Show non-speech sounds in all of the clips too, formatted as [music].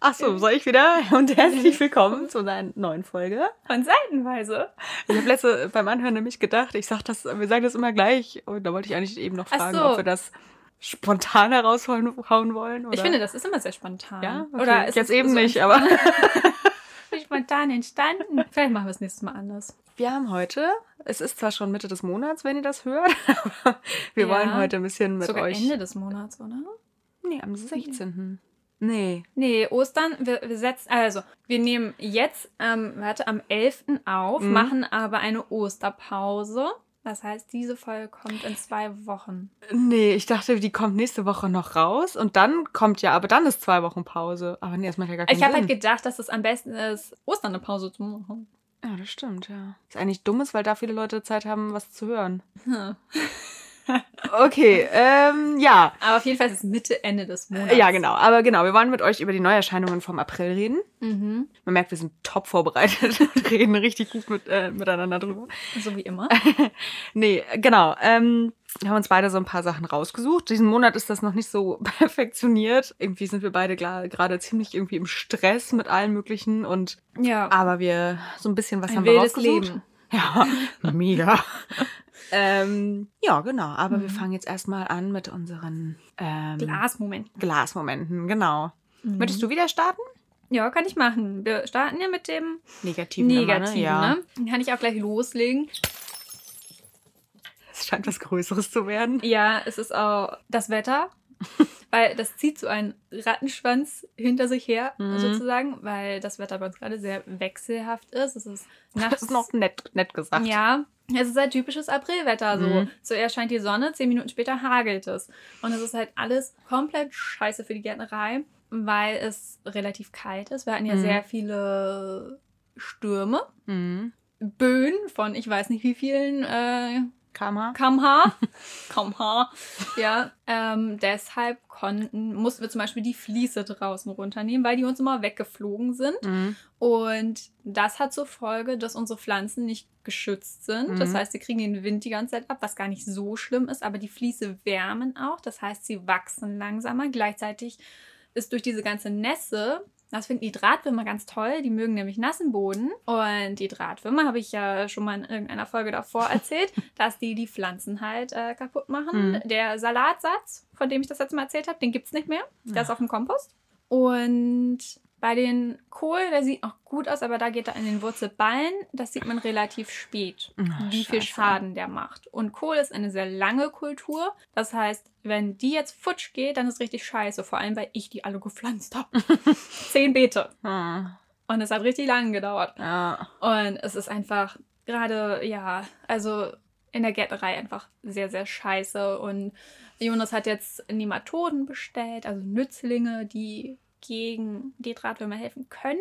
Ach so, soll ich wieder? [laughs] Und herzlich willkommen [laughs] zu einer neuen Folge. Von Seitenweise. Ich habe letzte beim Anhören nämlich gedacht, ich sag das, wir sagen das immer gleich. Und da wollte ich eigentlich eben noch fragen, so. ob wir das spontan heraushauen hauen wollen. Oder? Ich finde, das ist immer sehr spontan. ja, okay. Oder ist jetzt eben so nicht, aber [laughs] spontan entstanden. Vielleicht machen wir es nächstes Mal anders. wir haben heute, es ist zwar schon Mitte des Monats, wenn ihr das hört, aber wir Ja. wollen heute ein bisschen mit Sogar euch. Ende des Monats, oder? Nee, am 16. Nee. Nee, Ostern, wir, wir setzen, also, wir nehmen jetzt, ähm, warte, am 11. auf, Mhm. machen aber eine Osterpause. Das heißt, diese Folge kommt in zwei Wochen. Nee, ich dachte, die kommt nächste Woche noch raus und dann kommt ja, aber dann ist zwei Wochen Pause. Aber nee, das macht ja gar keinen Ich habe Sinn. halt gedacht, dass es am besten ist, Ostern eine Pause zu machen. Ja, das stimmt, ja. Ist eigentlich dummes, weil da viele Leute Zeit haben, was zu hören. Hm. [laughs] Okay, ähm, ja. Aber auf jeden Fall ist es Mitte, Ende des Monats. Ja, genau. Aber genau, wir wollen mit euch über die Neuerscheinungen vom April reden. Mhm. Man merkt, wir sind top vorbereitet [laughs] und reden richtig gut mit, äh, miteinander drüber. So wie immer. [laughs] Nee, genau. Ähm, wir haben uns beide so ein paar Sachen rausgesucht. Diesen Monat ist das noch nicht so [laughs] perfektioniert. Irgendwie sind wir beide gerade ziemlich irgendwie im Stress mit allen möglichen und Ja. aber wir so ein bisschen was Ein haben wir rausgesucht. Leben. Ja, mega. Ähm, ja, genau. Aber wir Mhm. fangen jetzt erstmal an mit unseren ähm, Glasmoment. Glasmomenten. Genau. Mhm. Möchtest du wieder starten? Ja, kann ich machen. Wir starten ja mit dem Negativen. Negativen, immer, ne? Ja. ne? Dann kann ich auch gleich loslegen. Es scheint was Größeres zu werden. Ja, es ist auch das Wetter. [laughs] weil das zieht so einen Rattenschwanz hinter sich her, Mhm. sozusagen, weil das Wetter bei uns gerade sehr wechselhaft ist. Es ist nachts. Das ist noch nett, nett gesagt. Ja, es ist halt typisches Aprilwetter. So. Mhm. Zuerst scheint die Sonne, zehn Minuten später hagelt es. Und es ist halt alles komplett scheiße für die Gärtnerei, weil es relativ kalt ist. Wir hatten ja Mhm. sehr viele Stürme, Mhm. Böen von ich weiß nicht wie vielen äh, Kama. kmh. [laughs] kmh. Ja, ähm, deshalb konnten, mussten wir zum Beispiel die Fliese draußen runternehmen, weil die uns immer weggeflogen sind. Mhm. Und das hat zur Folge, dass unsere Pflanzen nicht geschützt sind. Das Mhm. heißt, sie kriegen den Wind die ganze Zeit ab, was gar nicht so schlimm ist, aber die Fliese wärmen auch. Das heißt, sie wachsen langsamer. Gleichzeitig ist durch diese ganze Nässe, das finden die Drahtwürmer ganz toll, die mögen nämlich nassen Boden. Und die Drahtwürmer habe ich ja schon mal in irgendeiner Folge davor [laughs] erzählt, dass die die Pflanzen halt äh, kaputt machen. Mhm. Der Salatsatz, von dem ich das letzte Mal erzählt habe, den gibt es nicht mehr. Der ist Ja. auf dem Kompost. Und bei den Kohl, der sieht noch gut aus, aber da geht er in den Wurzelballen. Das sieht man relativ spät, Oh, wie viel scheiße. Schaden der macht. Und Kohl ist eine sehr lange Kultur. Das heißt, wenn die jetzt futsch geht, dann ist richtig scheiße. Vor allem, weil ich die alle gepflanzt habe. [laughs] Zehn Beete. Hm. Und es hat richtig lange gedauert. Ja. Und es ist einfach gerade, ja, also in der Gärtnerei einfach sehr, sehr scheiße. Und Jonas hat jetzt Nematoden bestellt, also Nützlinge, die gegen die Drahtwürmer helfen können.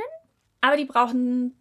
Aber die brauchen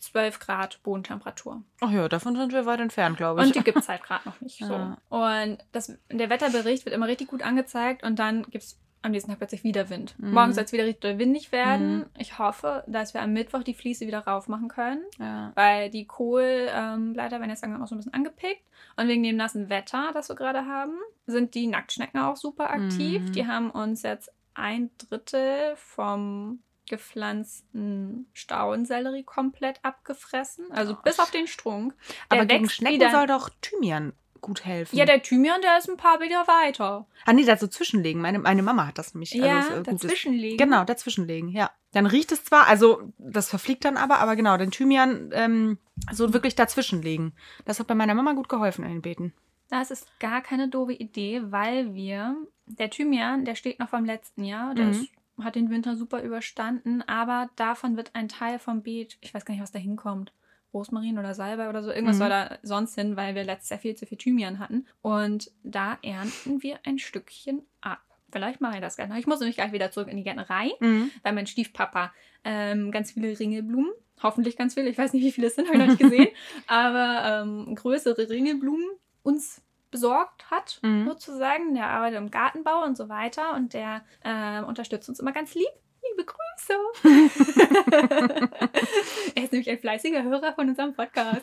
12 Grad Bodentemperatur. Ach ja, davon sind wir weit entfernt, glaube ich. Und die gibt es halt gerade noch nicht [laughs] so. Ja. Und das, der Wetterbericht wird immer richtig gut angezeigt und dann gibt es am nächsten Tag plötzlich wieder Wind. Mhm. Morgen soll es wieder richtig windig werden. Mhm. Ich hoffe, dass wir am Mittwoch die Fliese wieder rauf machen können. ja. Weil die Kohlblätter werden jetzt langsam auch so ein bisschen angepickt. Und wegen dem nassen Wetter, das wir gerade haben, sind die Nacktschnecken auch super aktiv. Mhm. Die haben uns jetzt ein Drittel vom gepflanzten Staudensellerie komplett abgefressen. Also Oh, bis auf den Strunk. Der Aber gegen Schnecken wieder- soll doch Thymian gut helfen. Ja, der Thymian, der ist ein paar Meter weiter. ah, nee, da so zwischenlegen. Meine, meine Mama hat das nämlich. Ja, also, äh, dazwischenlegen. Genau, dazwischenlegen, ja. Dann riecht es zwar, also das verfliegt dann aber, aber genau, den Thymian ähm, so wirklich dazwischenlegen. Das hat bei meiner Mama gut geholfen in den Beeten. Das ist gar keine doofe Idee, weil wir, der Thymian, der steht noch vom letzten Jahr, der Mhm. ist, hat den Winter super überstanden, aber davon wird ein Teil vom Beet, ich weiß gar nicht, was da hinkommt, Rosmarin oder Salbei oder so, irgendwas Mhm. soll da sonst hin, weil wir letztes Jahr viel zu viel Thymian hatten. Und da ernten wir ein Stückchen ab. Vielleicht mache ich das gerne. Ich muss nämlich gleich wieder zurück in die Gärtnerei, Mhm. weil mein Stiefpapa ähm, ganz viele Ringelblumen, hoffentlich ganz viele, ich weiß nicht, wie viele es sind, habe ich noch nicht gesehen, [laughs] aber ähm, größere Ringelblumen uns besorgt hat, Mhm. sozusagen. Der arbeitet im Gartenbau und so weiter und der ähm, unterstützt uns immer ganz lieb. Liebe Grüße. [laughs] er ist nämlich ein fleißiger Hörer von unserem Podcast.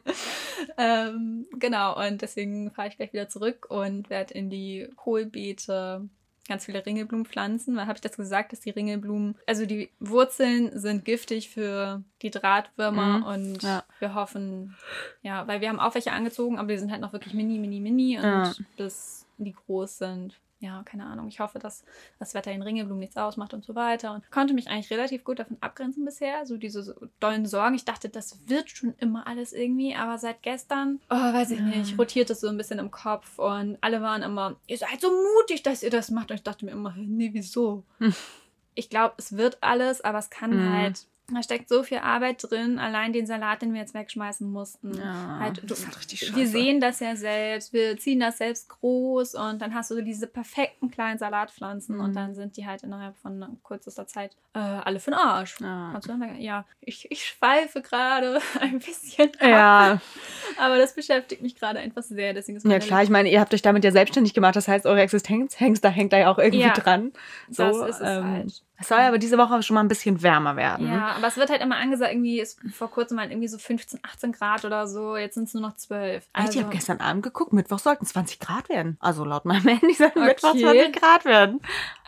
[laughs] ähm, genau, und deswegen fahre ich gleich wieder zurück und werde in die Kohlbeete ganz viele Ringelblumenpflanzen. Weil habe ich dazu gesagt, dass die Ringelblumen, also die Wurzeln sind giftig für die Drahtwürmer Mhm. und Ja. wir hoffen, ja, weil wir haben auch welche angezogen, aber die sind halt noch wirklich mini, mini, mini und Ja. bis die groß sind. Ja, keine Ahnung. Ich hoffe, dass das Wetter den Ringelblumen nichts ausmacht und so weiter. Und konnte mich eigentlich relativ gut davon abgrenzen bisher. So diese dollen Sorgen. Ich dachte, das wird schon immer alles irgendwie. Aber seit gestern, oh, weiß ich nicht, rotiert es so ein bisschen im Kopf. Und alle waren immer, ihr seid so mutig, dass ihr das macht. Und ich dachte mir immer, nee, wieso? Hm. Ich glaube, es wird alles, aber es kann Mhm. halt. Da steckt so viel Arbeit drin, allein den Salat, den wir jetzt wegschmeißen mussten. Ja, halt, du, das ist halt richtig scheiße. wir sehen das ja selbst, wir ziehen das selbst groß und dann hast du so diese perfekten kleinen Salatpflanzen Mhm. und dann sind die halt innerhalb von kürzester Zeit äh, alle für den Arsch. Ja. Ja, ich, ich schweife gerade [laughs] ein bisschen ab, Ja, aber das beschäftigt mich gerade einfach sehr. Deswegen ist ja klar, ich meine, ihr habt euch damit ja selbstständig gemacht, das heißt, eure Existenz hängt da, hängt da ja auch irgendwie Ja, dran. So, das ist es ähm, halt. Es soll aber diese Woche schon mal ein bisschen wärmer werden. Ja, aber es wird halt immer angesagt, irgendwie ist vor kurzem mal irgendwie so 15, 18 Grad oder so, jetzt sind es nur noch 12. Also, ich habe gestern Abend geguckt, Mittwoch sollten 20 Grad werden. Also laut meinem [laughs] Handy sollten Okay. Mittwoch 20 Grad werden.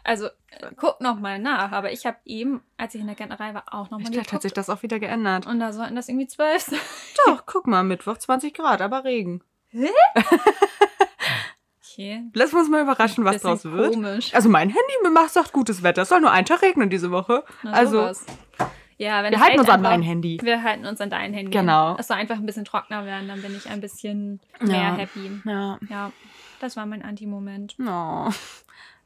also guck noch mal nach, aber ich habe eben, als ich in der Gärtnerei war, auch noch mal Vielleicht hat sich geguckt. das auch wieder geändert. Und da sollten das irgendwie 12 sein. Doch, guck mal, Mittwoch 20 Grad, aber Regen. [laughs] Okay. Lass uns mal überraschen, was draus wird. Komisch. Also mein Handy macht sagt gutes Wetter. Es soll nur einen Tag regnen diese Woche. Na, also sowas. Ja, wenn wir halten halt uns an einfach- mein Handy. Wir halten uns an dein Handy. Genau. Es soll einfach ein bisschen trockener werden, dann bin ich ein bisschen mehr Ja. happy. Ja. Ja, das war mein Anti-Moment. Oh.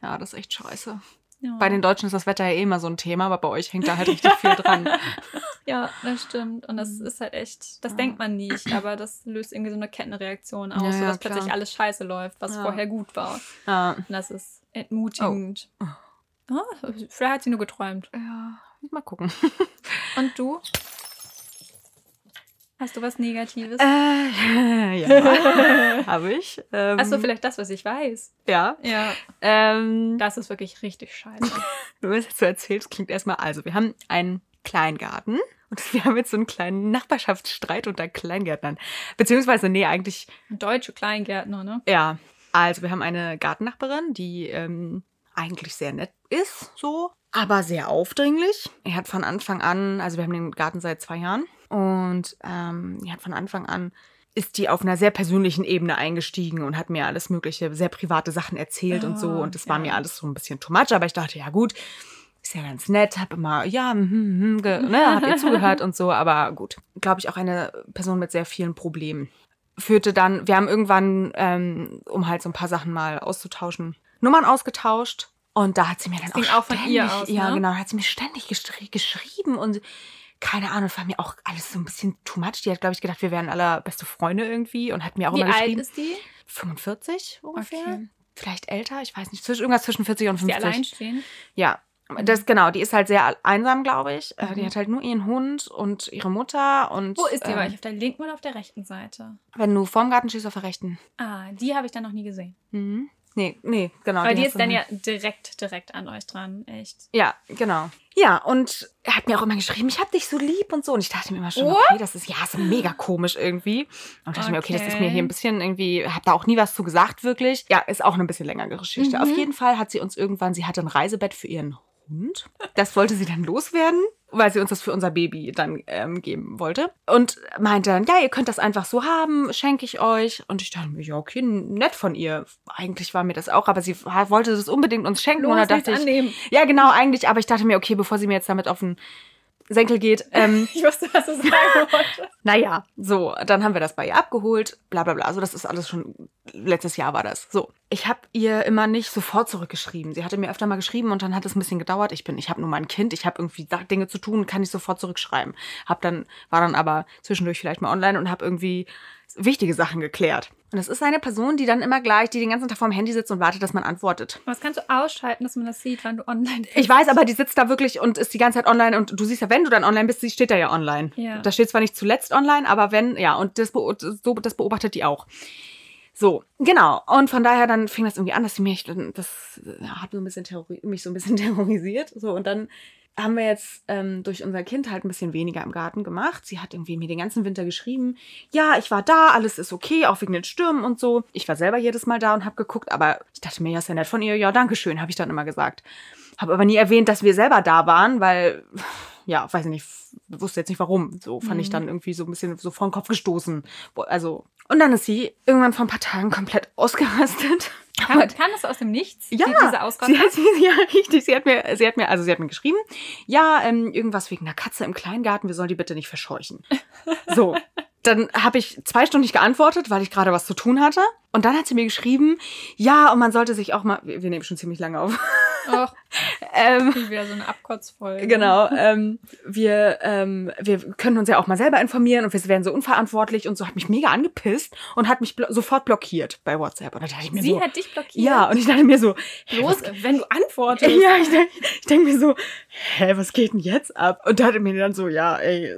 Ja, das ist echt scheiße. Ja. Bei den Deutschen ist das Wetter ja eh immer so ein Thema, aber bei euch hängt da halt richtig viel dran. [laughs] ja, das stimmt. Und das ist halt echt, das Ja. denkt man nicht, aber das löst irgendwie so eine Kettenreaktion aus, Ja, sodass klar. plötzlich alles scheiße läuft, was vorher gut war. Und das ist entmutigend. Oh. Ah, vielleicht hat sie nur geträumt. ja. Mal gucken. Und du? Hast du was Negatives? Äh, [laughs] ja, [laughs] habe ich. Ähm, Achso, vielleicht das, was ich weiß. Ja. Ja. Ähm, Das ist wirklich richtig scheiße. [laughs] Wenn du es jetzt so erzählst, klingt erstmal, also wir haben einen Kleingarten und wir haben jetzt so einen kleinen Nachbarschaftsstreit unter Kleingärtnern. Beziehungsweise, nee, eigentlich, Deutsche Kleingärtner, ne? ja. Also wir haben eine Gartennachbarin, die ähm, eigentlich sehr nett ist, so, aber sehr aufdringlich. Er hat von Anfang an, also wir haben den Garten seit zwei Jahren und ähm, die hat von Anfang an ist die auf einer sehr persönlichen Ebene eingestiegen und hat mir alles mögliche, sehr private Sachen erzählt und so. Ah, Und das war ja. mir alles so ein bisschen too much, aber ich dachte, ja gut, ist ja ganz nett, hab immer, ja, hm, hm, ge, [laughs] ne, hab ihr zugehört und so, aber gut. Glaube ich auch eine Person mit sehr vielen Problemen. Führte dann, wir haben irgendwann, ähm, um halt so ein paar Sachen mal auszutauschen, Nummern ausgetauscht. Und da hat sie mir dann ging auch, auch von ständig, ihr aus, ja ne? genau, hat sie mir ständig geschri geschrieben und keine Ahnung, war mir auch alles so ein bisschen too much. Die hat, glaube ich, gedacht, wir wären alle beste Freunde irgendwie und hat mir auch Wie immer alt geschrieben. ist die? 45 ungefähr. Okay. Vielleicht älter, ich weiß nicht. Zwischen, irgendwas zwischen 40 und Ist die 50. alleinstehend? Ja, das genau. Die ist halt sehr einsam, glaube ich. Äh, Die Mhm. hat halt nur ihren Hund und ihre Mutter. Und, Wo ist die? War ich ähm, auf der linken oder auf der rechten Seite? wenn du vorm Garten stehst, auf der rechten. Ah, die habe ich dann noch nie gesehen. Mhm. Nee, nee, genau. Weil die hast ist dann ja direkt, direkt an euch dran. Echt. Ja, genau. Ja, und er hat mir auch immer geschrieben, ich hab dich so lieb und so. Und ich dachte mir immer schon, okay, das ist ja ist mega komisch irgendwie. Und dachte mir, okay, das ist mir Okay. hier ein bisschen irgendwie, hab da auch nie was zu gesagt, wirklich. Ja, ist auch eine bisschen längere Geschichte. Mhm. Auf jeden Fall hat sie uns irgendwann, sie hatte ein Reisebett für ihren Hund. Das wollte sie dann loswerden, weil sie uns das für unser Baby dann ähm, geben wollte. Und meinte dann, ja, ihr könnt das einfach so haben, schenke ich euch. Und ich dachte mir, ja, okay, nett von ihr. Eigentlich war mir das auch, aber sie wollte das unbedingt uns schenken. und da dachte ich, annehmen. ja, genau, eigentlich, aber ich dachte mir, okay, bevor sie mir jetzt damit auf den Senkel geht, ähm, [laughs] Ich wusste, was du sagen [laughs] wolltest. naja, so, dann haben wir das bei ihr abgeholt, bla bla bla. Also das ist alles schon, letztes Jahr war das. So, ich habe ihr immer nicht sofort zurückgeschrieben. Sie hatte mir öfter mal geschrieben und dann hat es ein bisschen gedauert. Ich bin, ich habe nur mein Kind, ich habe irgendwie Dinge zu tun, kann ich sofort zurückschreiben. Hab dann, war dann aber zwischendurch vielleicht mal online und habe irgendwie wichtige Sachen geklärt. Und das ist eine Person, die dann immer gleich, die den ganzen Tag vorm Handy sitzt und wartet, dass man antwortet. Was kannst du ausschalten, dass man das sieht, wann du online bist? Ich weiß, aber die sitzt da wirklich und ist die ganze Zeit online und du siehst ja, wenn du dann online bist, sie steht da ja online. Ja. Das steht zwar nicht zuletzt online, aber wenn, ja, und das, so, das beobachtet die auch. So, genau. Und von daher dann fing das irgendwie an, dass sie mich, das ja, hat so ein bisschen mich so ein bisschen [laughs] terrorisiert. So, und dann haben wir jetzt ähm, durch unser Kind halt ein bisschen weniger im Garten gemacht. Sie hat irgendwie mir den ganzen Winter geschrieben, ja, ich war da, alles ist okay, auch wegen den Stürmen und so. Ich war selber jedes Mal da und habe geguckt, aber ich dachte mir, ja, ist ja nett von ihr, ja, danke schön, habe ich dann immer gesagt. Habe aber nie erwähnt, dass wir selber da waren, weil, ja, weiß ich nicht, wusste jetzt nicht warum. So fand Mhm. ich dann irgendwie so ein bisschen so vor den Kopf gestoßen. Also, und dann ist sie irgendwann vor ein paar Tagen komplett ausgerastet. Kam, kam das aus dem Nichts? Ja, die, diese Sie Ausrastung? hat, sie, [laughs] ja, richtig. Sie hat mir, sie hat mir, also sie hat mir geschrieben, ja, ähm, irgendwas wegen einer Katze im Kleingarten, wir sollen die bitte nicht verscheuchen. So. Dann habe ich zwei Stunden nicht geantwortet, weil ich gerade was zu tun hatte. Und dann hat sie mir geschrieben, ja, und man sollte sich auch mal, wir, nehmen schon ziemlich lange auf. Och, [laughs] ähm, wie wieder so eine Abkotzfolge. Genau, ähm, wir, ähm, wir können uns ja auch mal selber informieren und wir werden so unverantwortlich und so hat mich mega angepisst und hat mich blo sofort blockiert bei WhatsApp. Und da dachte ich mir Sie so, hat dich blockiert. ja, und ich dachte mir so, hä, Los, was wenn du antwortest. [laughs] Ja, ich denke ich denk mir so, hä, was geht denn jetzt ab? Und dachte mir dann so, ja, ey,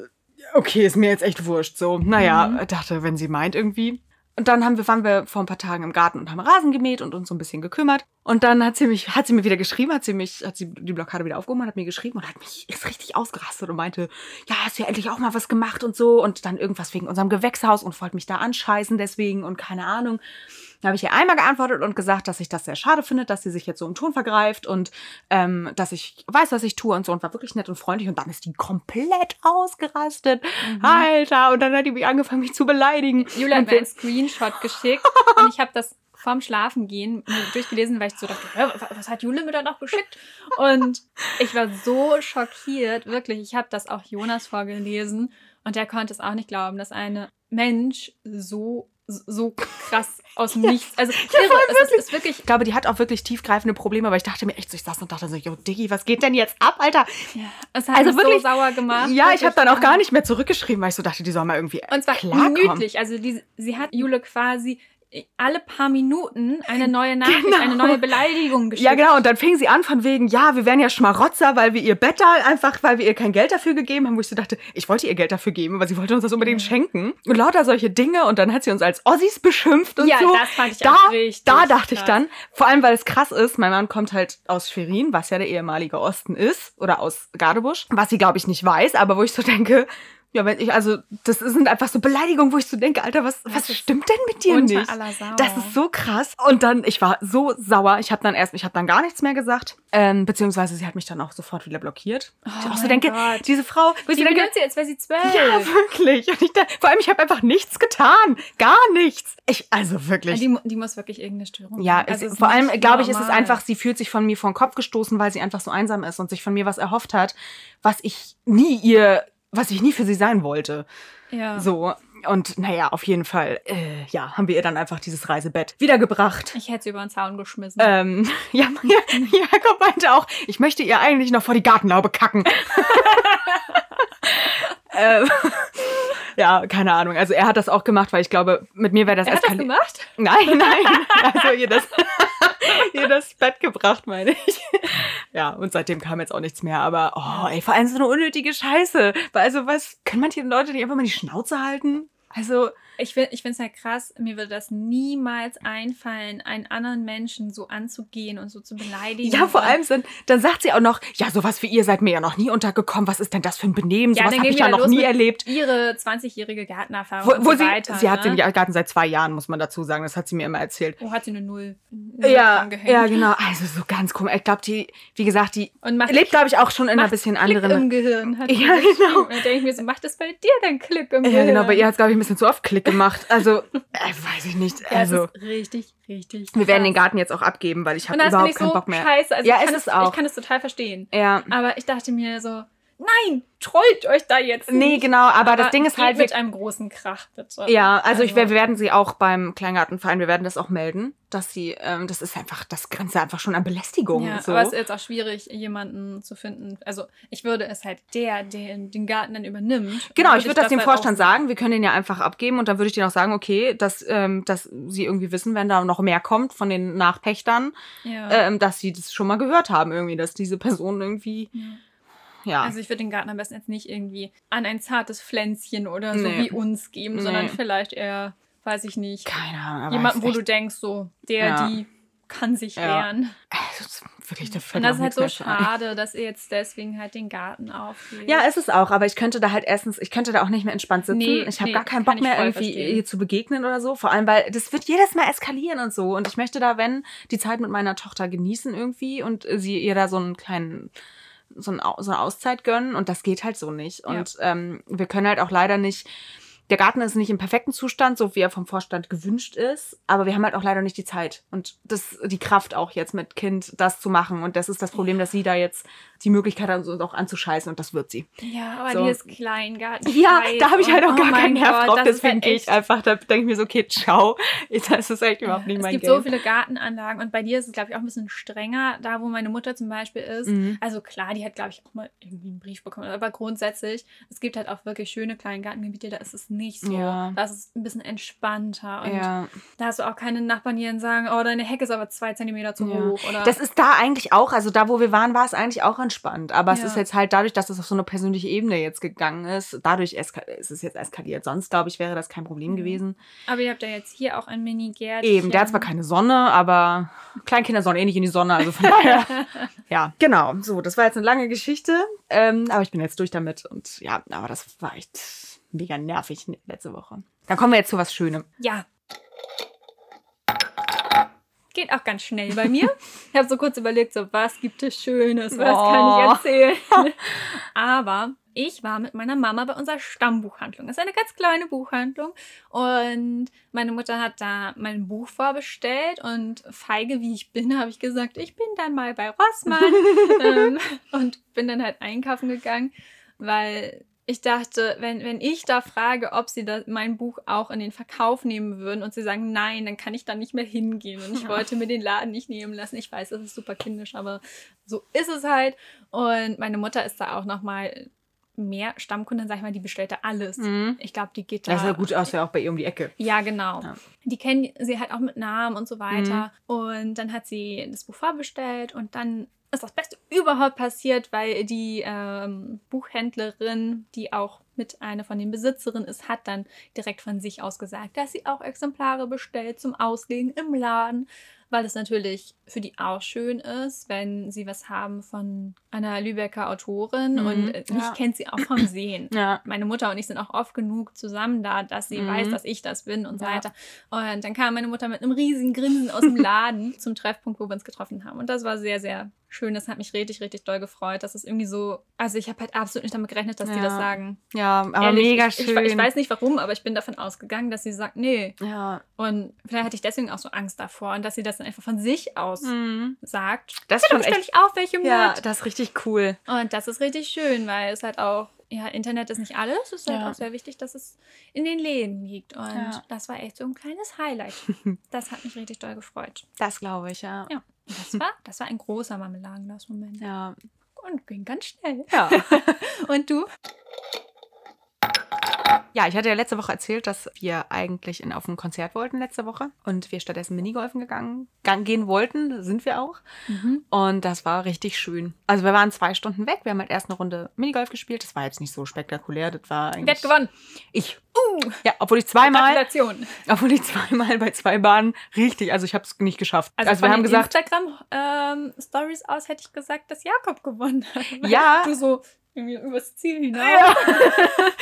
okay, ist mir jetzt echt wurscht. So, naja, Mhm. dachte, wenn sie meint irgendwie. Und dann haben wir, waren wir vor ein paar Tagen im Garten und haben Rasen gemäht und uns so ein bisschen gekümmert. Und dann hat sie mich, hat sie mir wieder geschrieben, hat sie mich, hat sie die Blockade wieder aufgehoben, hat mir geschrieben und hat mich ist richtig ausgerastet und meinte, ja, hast du ja endlich auch mal was gemacht und so und dann irgendwas wegen unserem Gewächshaus und wollte mich da anscheißen deswegen und keine Ahnung. Da habe ich ihr einmal geantwortet und gesagt, dass ich das sehr schade finde, dass sie sich jetzt so im Ton vergreift und ähm, dass ich weiß, was ich tue und so und war wirklich nett und freundlich. Und dann ist die komplett ausgerastet. Mhm. Alter, und dann hat die mich angefangen, mich zu beleidigen. Julia hat mir einen Screenshot geschickt [laughs] und ich habe das vorm Schlafengehen durchgelesen, weil ich so dachte, was hat Julia mir da noch geschickt? Und ich war so schockiert, wirklich. Ich habe das auch Jonas vorgelesen und der konnte es auch nicht glauben, dass ein Mensch so so krass aus dem Nichts. Also irre, es ist, ist wirklich. ich glaube, die hat auch wirklich tiefgreifende Probleme, aber ich dachte mir echt so, ich saß und dachte so, yo, Diggi, was geht denn jetzt ab, Alter? Ja, es hat Also wirklich- so sauer gemacht. Ja, ich habe wirklich. dann auch gar nicht mehr zurückgeschrieben, weil ich so dachte, die soll mal irgendwie Und zwar klarkommen. minütlich. Also die, sie hat Jule quasi alle paar Minuten eine neue [laughs] Nachricht, Genau. eine neue Beleidigung geschickt. Ja, genau. Und dann fing sie an von wegen, ja, wir wären ja Schmarotzer, weil wir ihr Bett da einfach, weil wir ihr kein Geld dafür gegeben haben, wo ich so dachte, ich wollte ihr Geld dafür geben, aber sie wollte uns das unbedingt Ja. schenken. Und lauter solche Dinge. Und dann hat sie uns als Ossis beschimpft und Ja, so. das fand ich da, auch richtig Da dachte ich krass. dann, vor allem, weil es krass ist, mein Mann kommt halt aus Schwerin, was ja der ehemalige Osten ist, oder aus Gardebusch, was sie, glaube ich, nicht weiß, aber wo ich so denke, ja, wenn ich, also, das sind einfach so Beleidigungen, wo ich so denke, Alter, was, was stimmt denn mit dir nicht? Das ist so krass. Und dann, ich war so sauer. Ich habe dann erst, ich habe dann gar nichts mehr gesagt. Ähm, beziehungsweise sie hat mich dann auch sofort wieder blockiert. Oh ich auch so denke, Gott. diese Frau, wo ich Die so denke, sie, als wäre sie zwölf. ja, wirklich. Und ich da, vor allem, ich habe einfach nichts getan. Gar nichts. Ich, also wirklich. die, die muss wirklich irgendeine Störung Ja, haben. es, Also es vor allem glaube ich, ist es einfach, sie fühlt sich von mir vor den Kopf gestoßen, weil sie einfach so einsam ist und sich von mir was erhofft hat, was ich nie ihr, was ich nie für sie sein wollte. Ja. So. Und naja, auf jeden Fall, äh, ja, haben wir ihr dann einfach dieses Reisebett wiedergebracht. Ich hätte sie über den Zaun geschmissen. Ähm, [laughs] ja, ja, Jakob meinte auch, ich möchte ihr eigentlich noch vor die Gartenlaube kacken. [laughs] ähm, ja, keine Ahnung. Also er hat das auch gemacht, weil ich glaube, mit mir wäre das er hat das gemacht? Nein, nein. Also ihr das, [laughs] ihr das Bett gebracht, meine ich. Ja, und seitdem kam jetzt auch nichts mehr. Aber, oh, ey, vor allem so eine unnötige Scheiße. Weil Also, was, können manche Leute nicht einfach mal die Schnauze halten? Also, Ich finde es halt krass, mir würde das niemals einfallen, einen anderen Menschen so anzugehen und so zu beleidigen. ja, vor Und- allem, dann, dann sagt sie auch noch, ja, sowas wie ihr seid mir ja noch nie untergekommen. Was ist denn das für ein Benehmen? Ja, sowas habe ich ja da noch nie erlebt. ihre 20-jährige Gartenerfahrung Wo, und wo so sie, weiter. sie hat ne? den Garten seit zwei Jahren, muss man dazu sagen. Das hat sie mir immer erzählt. Oh, hat sie eine Null. Null Ja, ja, genau. Also so ganz komisch. Ich glaube, die, wie gesagt, die Und macht lebt, glaube ich, auch schon in einer bisschen Klick anderen. im Gehirn. Ja, genau. Und dann denke ich mir so, macht das bei dir dann Klick im Ja, Gehirn? genau. Bei ihr hat es, glaube ich, ein bisschen zu oft Klick gemacht. Also, äh, weiß ich nicht. Ja, Also, ist richtig, richtig. wir werden den krass. Garten jetzt auch abgeben, weil ich habe überhaupt keinen so Bock mehr. scheiße. Also Ja, ich, ist kann es es, auch. ich kann es total verstehen. Ja. Aber ich dachte mir so, nein, trollt euch da jetzt Nee, nicht. genau. Aber, das Ding ist halt, mit einem großen Krach, bitte. ja, also, ich, wir wir werden sie auch beim Kleingartenverein, wir werden das auch melden, dass sie, ähm, das ist einfach, das grenzt ja einfach schon an Belästigung. Ja, so. aber es ist jetzt auch schwierig, jemanden zu finden. Also ich würde es halt der, der den Garten dann übernimmt. Genau, ich würde das dem halt Vorstand sagen. Wir können den ja einfach abgeben und dann würde ich denen auch sagen, okay, dass, ähm, dass sie irgendwie wissen, wenn da noch mehr kommt von den Nachpächtern, Ja. ähm, dass sie das schon mal gehört haben irgendwie, dass diese Person irgendwie, ja. Ja. Also ich würde den Garten am besten jetzt nicht irgendwie an ein zartes Pflänzchen oder so Nee. wie uns geben, Nee. sondern vielleicht eher, weiß ich nicht, keine Ahnung. Jemanden, wo ist du echt- denkst, so, der, Ja. die kann sich Ja. wehren. Also, wirklich, da Und das ist halt so ein. schade, dass ihr jetzt deswegen halt den Garten aufgeht. Ja, ist es auch, aber ich könnte da halt erstens, ich könnte da auch nicht mehr entspannt sitzen. Nee, ich habe nee, gar keinen Bock mehr irgendwie verstehen. ihr zu begegnen oder so. Vor allem, weil das wird jedes Mal eskalieren und so. Und ich möchte da, wenn, die Zeit mit meiner Tochter genießen irgendwie und sie ihr da so einen kleinen so, ein, so eine Auszeit gönnen und das geht halt so nicht. Und ähm, wir können halt auch leider nicht. Der Garten ist nicht im perfekten Zustand, so wie er vom Vorstand gewünscht ist, aber wir haben halt auch leider nicht die Zeit und das die Kraft auch jetzt mit Kind das zu machen und das ist das Problem, dass sie da jetzt die Möglichkeit hat, uns auch anzuscheißen und das wird sie. Ja, aber So. die ist Kleingarten. Ja, da habe ich halt auch oh gar keinen Nerv Gott, drauf, deswegen halt gehe ich einfach, da denke ich mir so, okay, ciao. [laughs] Das ist echt überhaupt nicht es mein gibt Game. so viele Gartenanlagen und bei dir ist es, glaube ich, auch ein bisschen strenger, da wo meine Mutter zum Beispiel ist. Mhm. Also klar, die hat, glaube ich, auch mal irgendwie einen Brief bekommen. Aber grundsätzlich, es gibt halt auch wirklich schöne Kleingartengebiete, da ist es nicht so. Ja. Da ist es ein bisschen entspannter. Und ja. da hast du auch keine Nachbarn, die dann sagen, oh, deine Hecke ist aber zwei Zentimeter zu Ja. hoch. Oder Das ist da eigentlich auch, also da, wo wir waren, war es eigentlich auch entspannt. Aber es Ja. ist jetzt halt dadurch, dass es auf so eine persönliche Ebene jetzt gegangen ist, dadurch ist es jetzt eskaliert. Sonst, glaube ich, wäre das kein Problem Mhm. gewesen. aber ihr habt ja jetzt hier auch ein Mini-Gärtchen. Eben, der hat zwar keine Sonne, aber Kleinkinder sollen eh nicht in die Sonne, also von daher. [laughs] ja, genau. So, das war jetzt eine lange Geschichte, ähm, aber ich bin jetzt durch damit und ja, aber das war echt mega nervig letzte Woche. Dann kommen wir jetzt zu was Schönem. Ja. Geht auch ganz schnell bei mir. [laughs] Ich habe so kurz überlegt, so was gibt es Schönes, was Oh. kann ich erzählen. [laughs] Aber ich war mit meiner Mama bei unserer Stammbuchhandlung. Das ist eine ganz kleine Buchhandlung. Und meine Mutter hat da mein Buch vorbestellt. Und feige wie ich bin, habe ich gesagt, ich bin dann mal bei Rossmann. [laughs] ähm, und bin dann halt einkaufen gegangen, weil ich dachte, wenn, wenn ich da frage, ob sie das, mein Buch auch in den Verkauf nehmen würden und sie sagen nein, dann kann ich da nicht mehr hingehen. Und ich Ja. wollte mir den Laden nicht nehmen lassen. Ich weiß, das ist super kindisch, aber so ist es halt. Und meine Mutter ist da auch nochmal mehr Stammkundin, sag ich mal, die bestellt da alles. Mhm. Ich glaube, die geht da. Das sah gut aus, ja auch bei ihr um die Ecke. Ja, genau. Ja. Die kennen sie halt auch mit Namen und so weiter. Und dann hat sie das Buch vorbestellt und dann ist das Beste überhaupt passiert, weil die ähm, Buchhändlerin, die auch mit einer von den Besitzerinnen ist, hat dann direkt von sich aus gesagt, dass sie auch Exemplare bestellt zum Auslegen im Laden, weil es natürlich für die auch schön ist, wenn sie was haben von einer Lübecker Autorin Mhm, und äh, mich ja. kennt sie auch vom [clears throat] Sehen Ja. meine Mutter und ich sind auch oft genug zusammen da, dass sie Mhm. weiß, dass ich das bin und so Ja. weiter. Und dann kam meine Mutter mit einem riesigen Grinsen aus dem [laughs] Laden zum Treffpunkt, wo wir uns getroffen haben. Und das war sehr, sehr schön. Das hat mich richtig, richtig doll gefreut. Das ist irgendwie so, also ich habe halt absolut nicht damit gerechnet, dass die Ja. das sagen. Ja, aber Ehrlich, mega ich, schön. Ich, ich weiß nicht warum, aber ich bin davon ausgegangen, dass sie sagt, nee. ja. Und vielleicht hatte ich deswegen auch so Angst davor und dass sie das dann einfach von sich aus Mhm. sagt. Das ist schon echt. ich auch welche mit. Ja, das ist richtig cool. Und das ist richtig schön, weil es halt auch, ja, Internet ist nicht alles. Es ist halt Ja. auch sehr wichtig, dass es in den Läden liegt. Und Ja. das war echt so ein kleines Highlight. [laughs] Das hat mich richtig doll gefreut. Das glaube ich, ja. Ja. Das war, das war ein großer Marmeladenglas-Moment. Ja. Und ging ganz schnell. Ja. [laughs] Und du? Ja, ich hatte ja letzte Woche erzählt, dass wir eigentlich in, auf ein Konzert wollten letzte Woche und wir stattdessen Minigolfen gegangen gang, gehen wollten, sind wir auch. Und das war richtig schön. Also wir waren zwei Stunden weg, wir haben halt erst eine Runde Minigolf gespielt. Das war jetzt nicht so spektakulär, das war eigentlich... Wer hat gewonnen? Ich. Uh, Ja, obwohl ich zweimal, Gratulation. obwohl ich zweimal bei zwei Bahnen richtig, also ich habe es nicht geschafft. Also, Also, wir haben gesagt, Instagram-Stories aus hätte ich gesagt, dass Jakob gewonnen hat. Ja. Du so irgendwie übers Ziel hinaus. ja,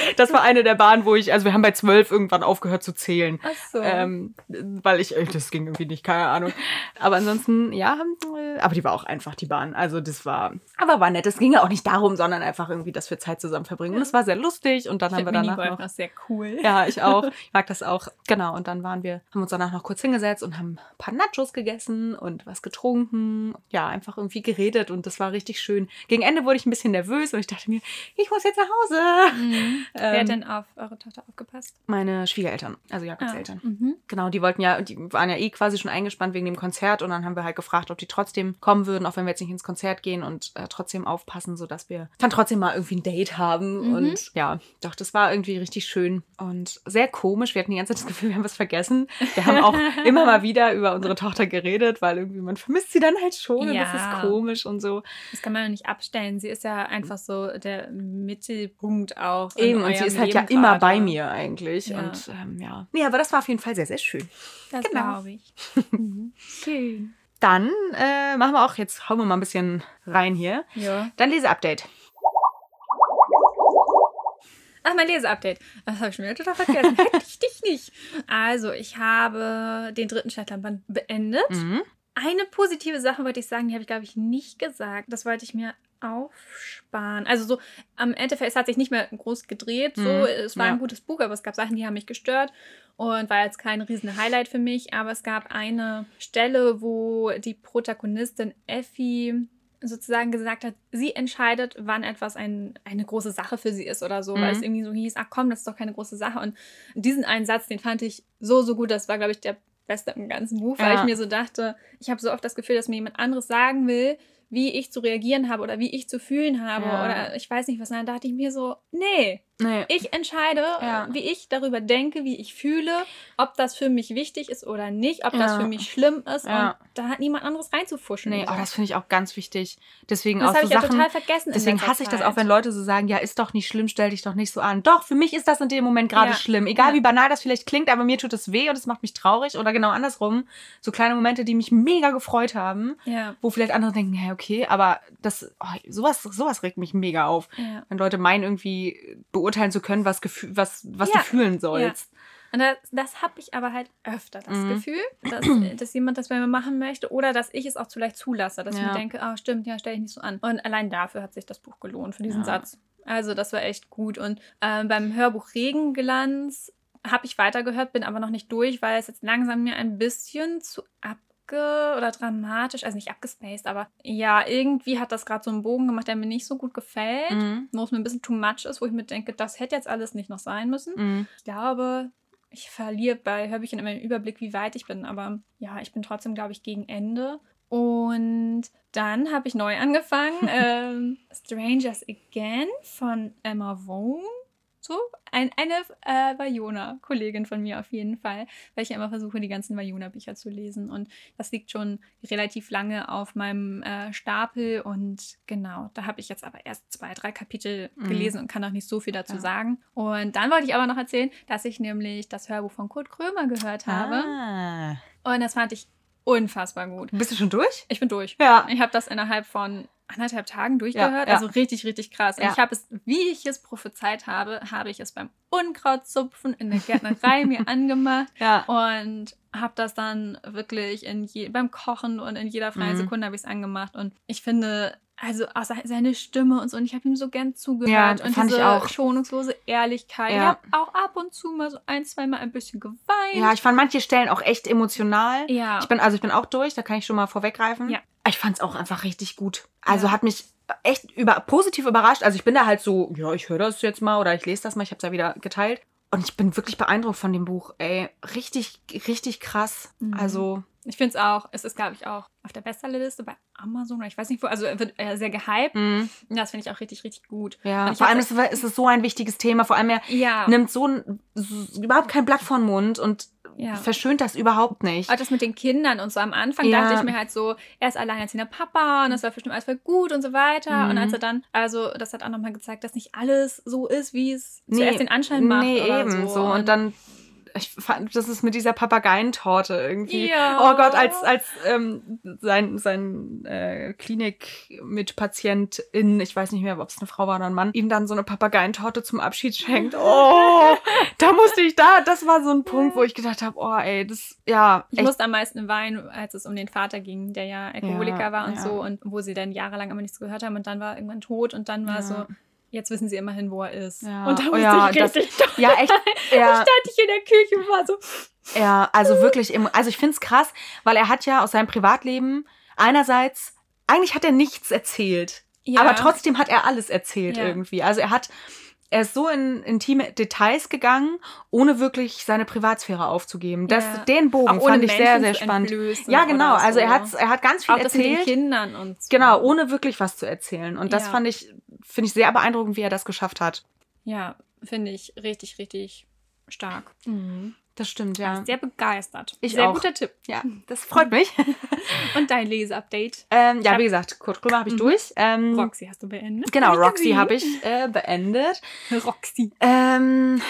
[laughs] das war eine der Bahnen, wo ich, also wir haben bei zwölf irgendwann aufgehört zu zählen. Ach so. Ähm, weil ich, äh, das ging irgendwie nicht, keine Ahnung. Aber ansonsten, ja, äh, aber die war auch einfach die Bahn. Also das war, aber war nett. Es ging ja auch nicht darum, sondern einfach irgendwie, dass wir Zeit zusammen verbringen. Und es war sehr lustig und dann ich haben wir danach Minigolf noch. noch sehr cool. Ja, ich auch. [laughs] Ich mag das auch. Genau. Und dann waren wir, haben uns danach noch kurz hingesetzt und haben ein paar Nachos gegessen und was getrunken. Ja, einfach irgendwie geredet und das war richtig schön. Gegen Ende wurde ich ein bisschen nervös und ich dachte mir, ich muss jetzt nach Hause. Mhm. Wer Ähm, hat denn auf eure Tochter aufgepasst? Meine Schwiegereltern, also Jakobs Ah, Eltern. Mhm. Genau, die wollten ja, die waren ja eh quasi schon eingespannt wegen dem Konzert und dann haben wir halt gefragt, ob die trotzdem kommen würden, auch wenn wir jetzt nicht ins Konzert gehen und äh, trotzdem aufpassen, sodass wir dann trotzdem mal irgendwie ein Date haben. Mhm. Und ja, doch, das war irgendwie richtig schön und sehr komisch. Wir hatten die ganze Zeit das Gefühl, wir haben was vergessen. Wir haben auch [laughs] immer mal wieder über unsere Tochter geredet, weil irgendwie man vermisst sie dann halt schon und das Ja. ist komisch und so. Das kann man ja nicht abstellen. Sie ist ja einfach so der Mittelpunkt auch. in Eben, und sie ist halt ja immer bei mir eigentlich. Ja. Und ähm, ja. Nee, aber das war auf jeden Fall sehr, sehr schön. Das Genau. glaube ich. [laughs] Mhm. Schön. Dann äh, machen wir auch, jetzt hauen wir mal ein bisschen rein hier. Ja. Dann Leseupdate. Ach, mein Leseupdate. Das habe ich schon wieder total vergessen. [laughs] Hätte ich dich nicht. Also, ich habe den dritten Stadtlandband beendet. Mhm. Eine positive Sache wollte ich sagen, die habe ich, glaube ich, nicht gesagt. Das wollte ich mir aufsparen. Also so, am Endeffekt, es hat sich nicht mehr groß gedreht. So, Mhm, es war ja. ein gutes Buch, aber es gab Sachen, die haben mich gestört und war jetzt kein riesen Highlight für mich. Aber es gab eine Stelle, wo die Protagonistin Effie sozusagen gesagt hat, sie entscheidet, wann etwas ein, eine große Sache für sie ist oder so, weil Mhm. es irgendwie so hieß, ach komm, das ist doch keine große Sache. Und diesen einen Satz, den fand ich so, so gut. Das war, glaube ich, der beste im ganzen Buch, weil Ja. ich mir so dachte, ich habe so oft das Gefühl, dass mir jemand anderes sagen will, wie ich zu reagieren habe oder wie ich zu fühlen habe Ja. oder ich weiß nicht was. Und dann dachte ich mir so, nee, Nee. ich entscheide, Ja. wie ich darüber denke, wie ich fühle, ob das für mich wichtig ist oder nicht, ob das Ja. für mich schlimm ist. Ja. Und da hat niemand anderes reinzufuschen. Nee, oh, das finde ich auch ganz wichtig. Deswegen das auch habe so ich Sachen. total vergessen. Deswegen hasse ich das auch, wenn Leute so sagen, ja, ist doch nicht schlimm, stell dich doch nicht so an. Doch, für mich ist das in dem Moment gerade schlimm. Egal wie banal das vielleicht klingt, aber mir tut es weh und es macht mich traurig. Oder genau andersrum. So kleine Momente, die mich mega gefreut haben, wo vielleicht andere denken, hey, okay, aber das, oh, sowas, sowas regt mich mega auf. Wenn Leute meinen, irgendwie beurteilen zu können, was, Gefühl, was, was Ja. du fühlen sollst. Und das, das habe ich aber halt öfter, das Mhm. Gefühl, dass, [clears throat] dass jemand das bei mir machen möchte oder dass ich es auch zu leicht zulasse, dass ich Ja. mir denke, ah, stimmt, ja, stell dich nicht so an. Und allein dafür hat sich das Buch gelohnt, für diesen Ja. Satz. Also das war echt gut. Und ähm, beim Hörbuch Regenglanz habe ich weitergehört, bin aber noch nicht durch, weil es jetzt langsam mir ein bisschen zu abge oder dramatisch, also nicht abgespaced, aber ja, irgendwie hat das gerade so einen Bogen gemacht, der mir nicht so gut gefällt, Mhm. wo es mir ein bisschen too much ist, wo ich mir denke, das hätte jetzt alles nicht noch sein müssen. Mhm. Ich glaube, ich verliere bei Hörbüchern immer den Überblick, wie weit ich bin. Aber ja, ich bin trotzdem, glaube ich, gegen Ende. Und dann habe ich neu angefangen. [laughs] ähm, Strangers Again von Emma Vaughn. So, ein, eine äh, Vajona-Kollegin von mir auf jeden Fall, weil ich ja immer versuche, die ganzen Vajona-Bücher zu lesen. Und das liegt schon relativ lange auf meinem äh, Stapel. Und genau, da habe ich jetzt aber erst zwei, drei Kapitel Mhm. gelesen und kann auch nicht so viel dazu Ja. sagen. Und dann wollte ich aber noch erzählen, dass ich nämlich das Hörbuch von Kurt Krömer gehört habe. Ah. Und das fand ich unfassbar gut. Bist du schon durch? Ich bin durch. Ja. Ich habe das innerhalb von anderthalb Tagen durchgehört. ja. Also richtig, richtig krass. Und Ja. ich habe es, wie ich es prophezeit habe, habe ich es beim Unkrautzupfen in der Gärtnerei mir [laughs] angemacht Ja. und habe das dann wirklich in je, beim Kochen und in jeder freien Mhm. Sekunde habe ich es angemacht. Und ich finde, also seine Stimme und so, und ich habe ihm so gern Ja, zugehört. und fand ich diese auch. schonungslose Ehrlichkeit. Ich Ja. habe auch ab und zu mal so ein, zwei Mal ein bisschen geweint. Ja, ich fand manche Stellen auch echt emotional. ja. Ich bin, also ich bin auch durch, da kann ich schon mal vorweggreifen. Ja. Ich fand es auch einfach richtig gut. Also Ja. hat mich echt über, positiv überrascht. Also ich bin da halt so, ja, ich höre das jetzt mal oder ich lese das mal, ich habe es ja wieder geteilt. Und ich bin wirklich beeindruckt von dem Buch. Ey, richtig, richtig krass. Mhm. Also, Ich finde es auch, es ist, glaube ich, auch auf der Bestsellerliste bei Amazon oder ich weiß nicht wo, also er wird äh, sehr gehypt. Und Das finde ich auch richtig, richtig gut. ja. Und Vor allem ist, es- ist es so ein wichtiges Thema. Vor allem er Ja. nimmt so, ein, so überhaupt kein Blatt vor den Mund und ja. verschönt das überhaupt nicht. Auch das mit den Kindern und so am Anfang Ja. dachte ich mir halt so, er ist alleinerziehender Papa und das war bestimmt alles voll gut und so weiter. Mhm. Und als er dann, also das hat auch nochmal gezeigt, dass nicht alles so ist, wie es Nee, zuerst den Anschein macht. Nee, oder eben so. so. Und dann, ich fand, das ist mit dieser Papageientorte irgendwie. Ja. Oh Gott, als, als ähm, sein, sein äh, Klinik-Mitpatientin, ich weiß nicht mehr, ob es eine Frau war oder ein Mann, ihm dann so eine Papageientorte zum Abschied schenkt. [laughs] Oh, da musste ich da, das war so ein Punkt, wo ich gedacht habe, oh ey, das, ja, Ich echt, musste am meisten weinen, als es um den Vater ging, der ja Alkoholiker Ja, war und ja. so und wo sie dann jahrelang immer nichts gehört haben und dann war er irgendwann tot und dann war so, jetzt wissen sie immerhin, wo er ist. Ja. Und da Oh musste ja, ich richtig ja, echt, [laughs] Da ja. stand ich in der Küche und war so, Ja, also wirklich, im- also ich finde es krass, weil er hat ja aus seinem Privatleben einerseits, eigentlich hat er nichts erzählt, ja. aber trotzdem hat er alles erzählt Ja. irgendwie. Also er hat, er ist so in intime Details gegangen, ohne wirklich seine Privatsphäre aufzugeben. Das, Ja. Den Bogen auch fand ich sehr, Menschen sehr spannend. Ja, genau. oder Also er so. hat, er hat ganz viel auch das mit den erzählt. Kindern und so. Genau, ohne wirklich was zu erzählen. Und das fand ich, finde ich sehr beeindruckend, wie er das geschafft hat. Ja, finde ich richtig, richtig stark. Das stimmt, ja. Sehr begeistert. Ich Sehr auch. guter Tipp. Ja, [laughs] das freut mich. [laughs] Und dein Leseupdate. ähm, ja, wie gesagt, Kurt Krömer habe ich Mhm. durch. Ähm, Roxy hast du beendet. Genau, Roxy habe ich äh, beendet. [laughs] Roxy. Ähm,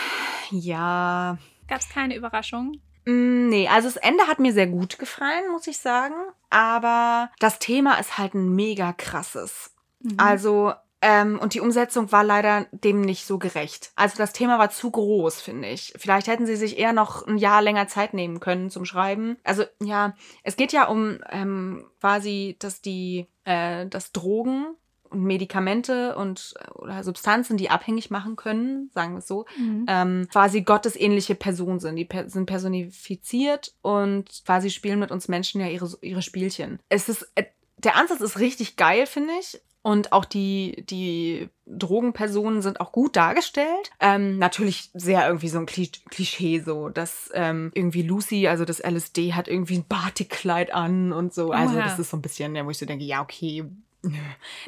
ja. Gab es keine Überraschung? Mm, Nee, also das Ende hat mir sehr gut gefallen, muss ich sagen. aber das Thema ist halt ein mega krasses. Mhm. Also, ähm, und die Umsetzung war leider dem nicht so gerecht. Also das Thema war zu groß, finde ich. Vielleicht hätten sie sich eher noch ein Jahr länger Zeit nehmen können zum Schreiben. Also ja, es geht ja um ähm, quasi, dass die, äh, dass Drogen und Medikamente und äh, oder Substanzen, die abhängig machen können, sagen wir es so, Mhm. ähm, quasi gottesähnliche Personen sind. Die per sind personifiziert und quasi spielen mit uns Menschen ja ihre, ihre Spielchen. Es ist, äh, der Ansatz ist richtig geil, finde ich. Und auch die, die Drogenpersonen sind auch gut dargestellt. Ähm, natürlich sehr irgendwie so ein Kli- Klischee, so, dass ähm, irgendwie Lucy, also das LSD, hat irgendwie ein Batikkleid an und so. Also Oha. das ist so ein bisschen, wo ich so denke, ja, okay.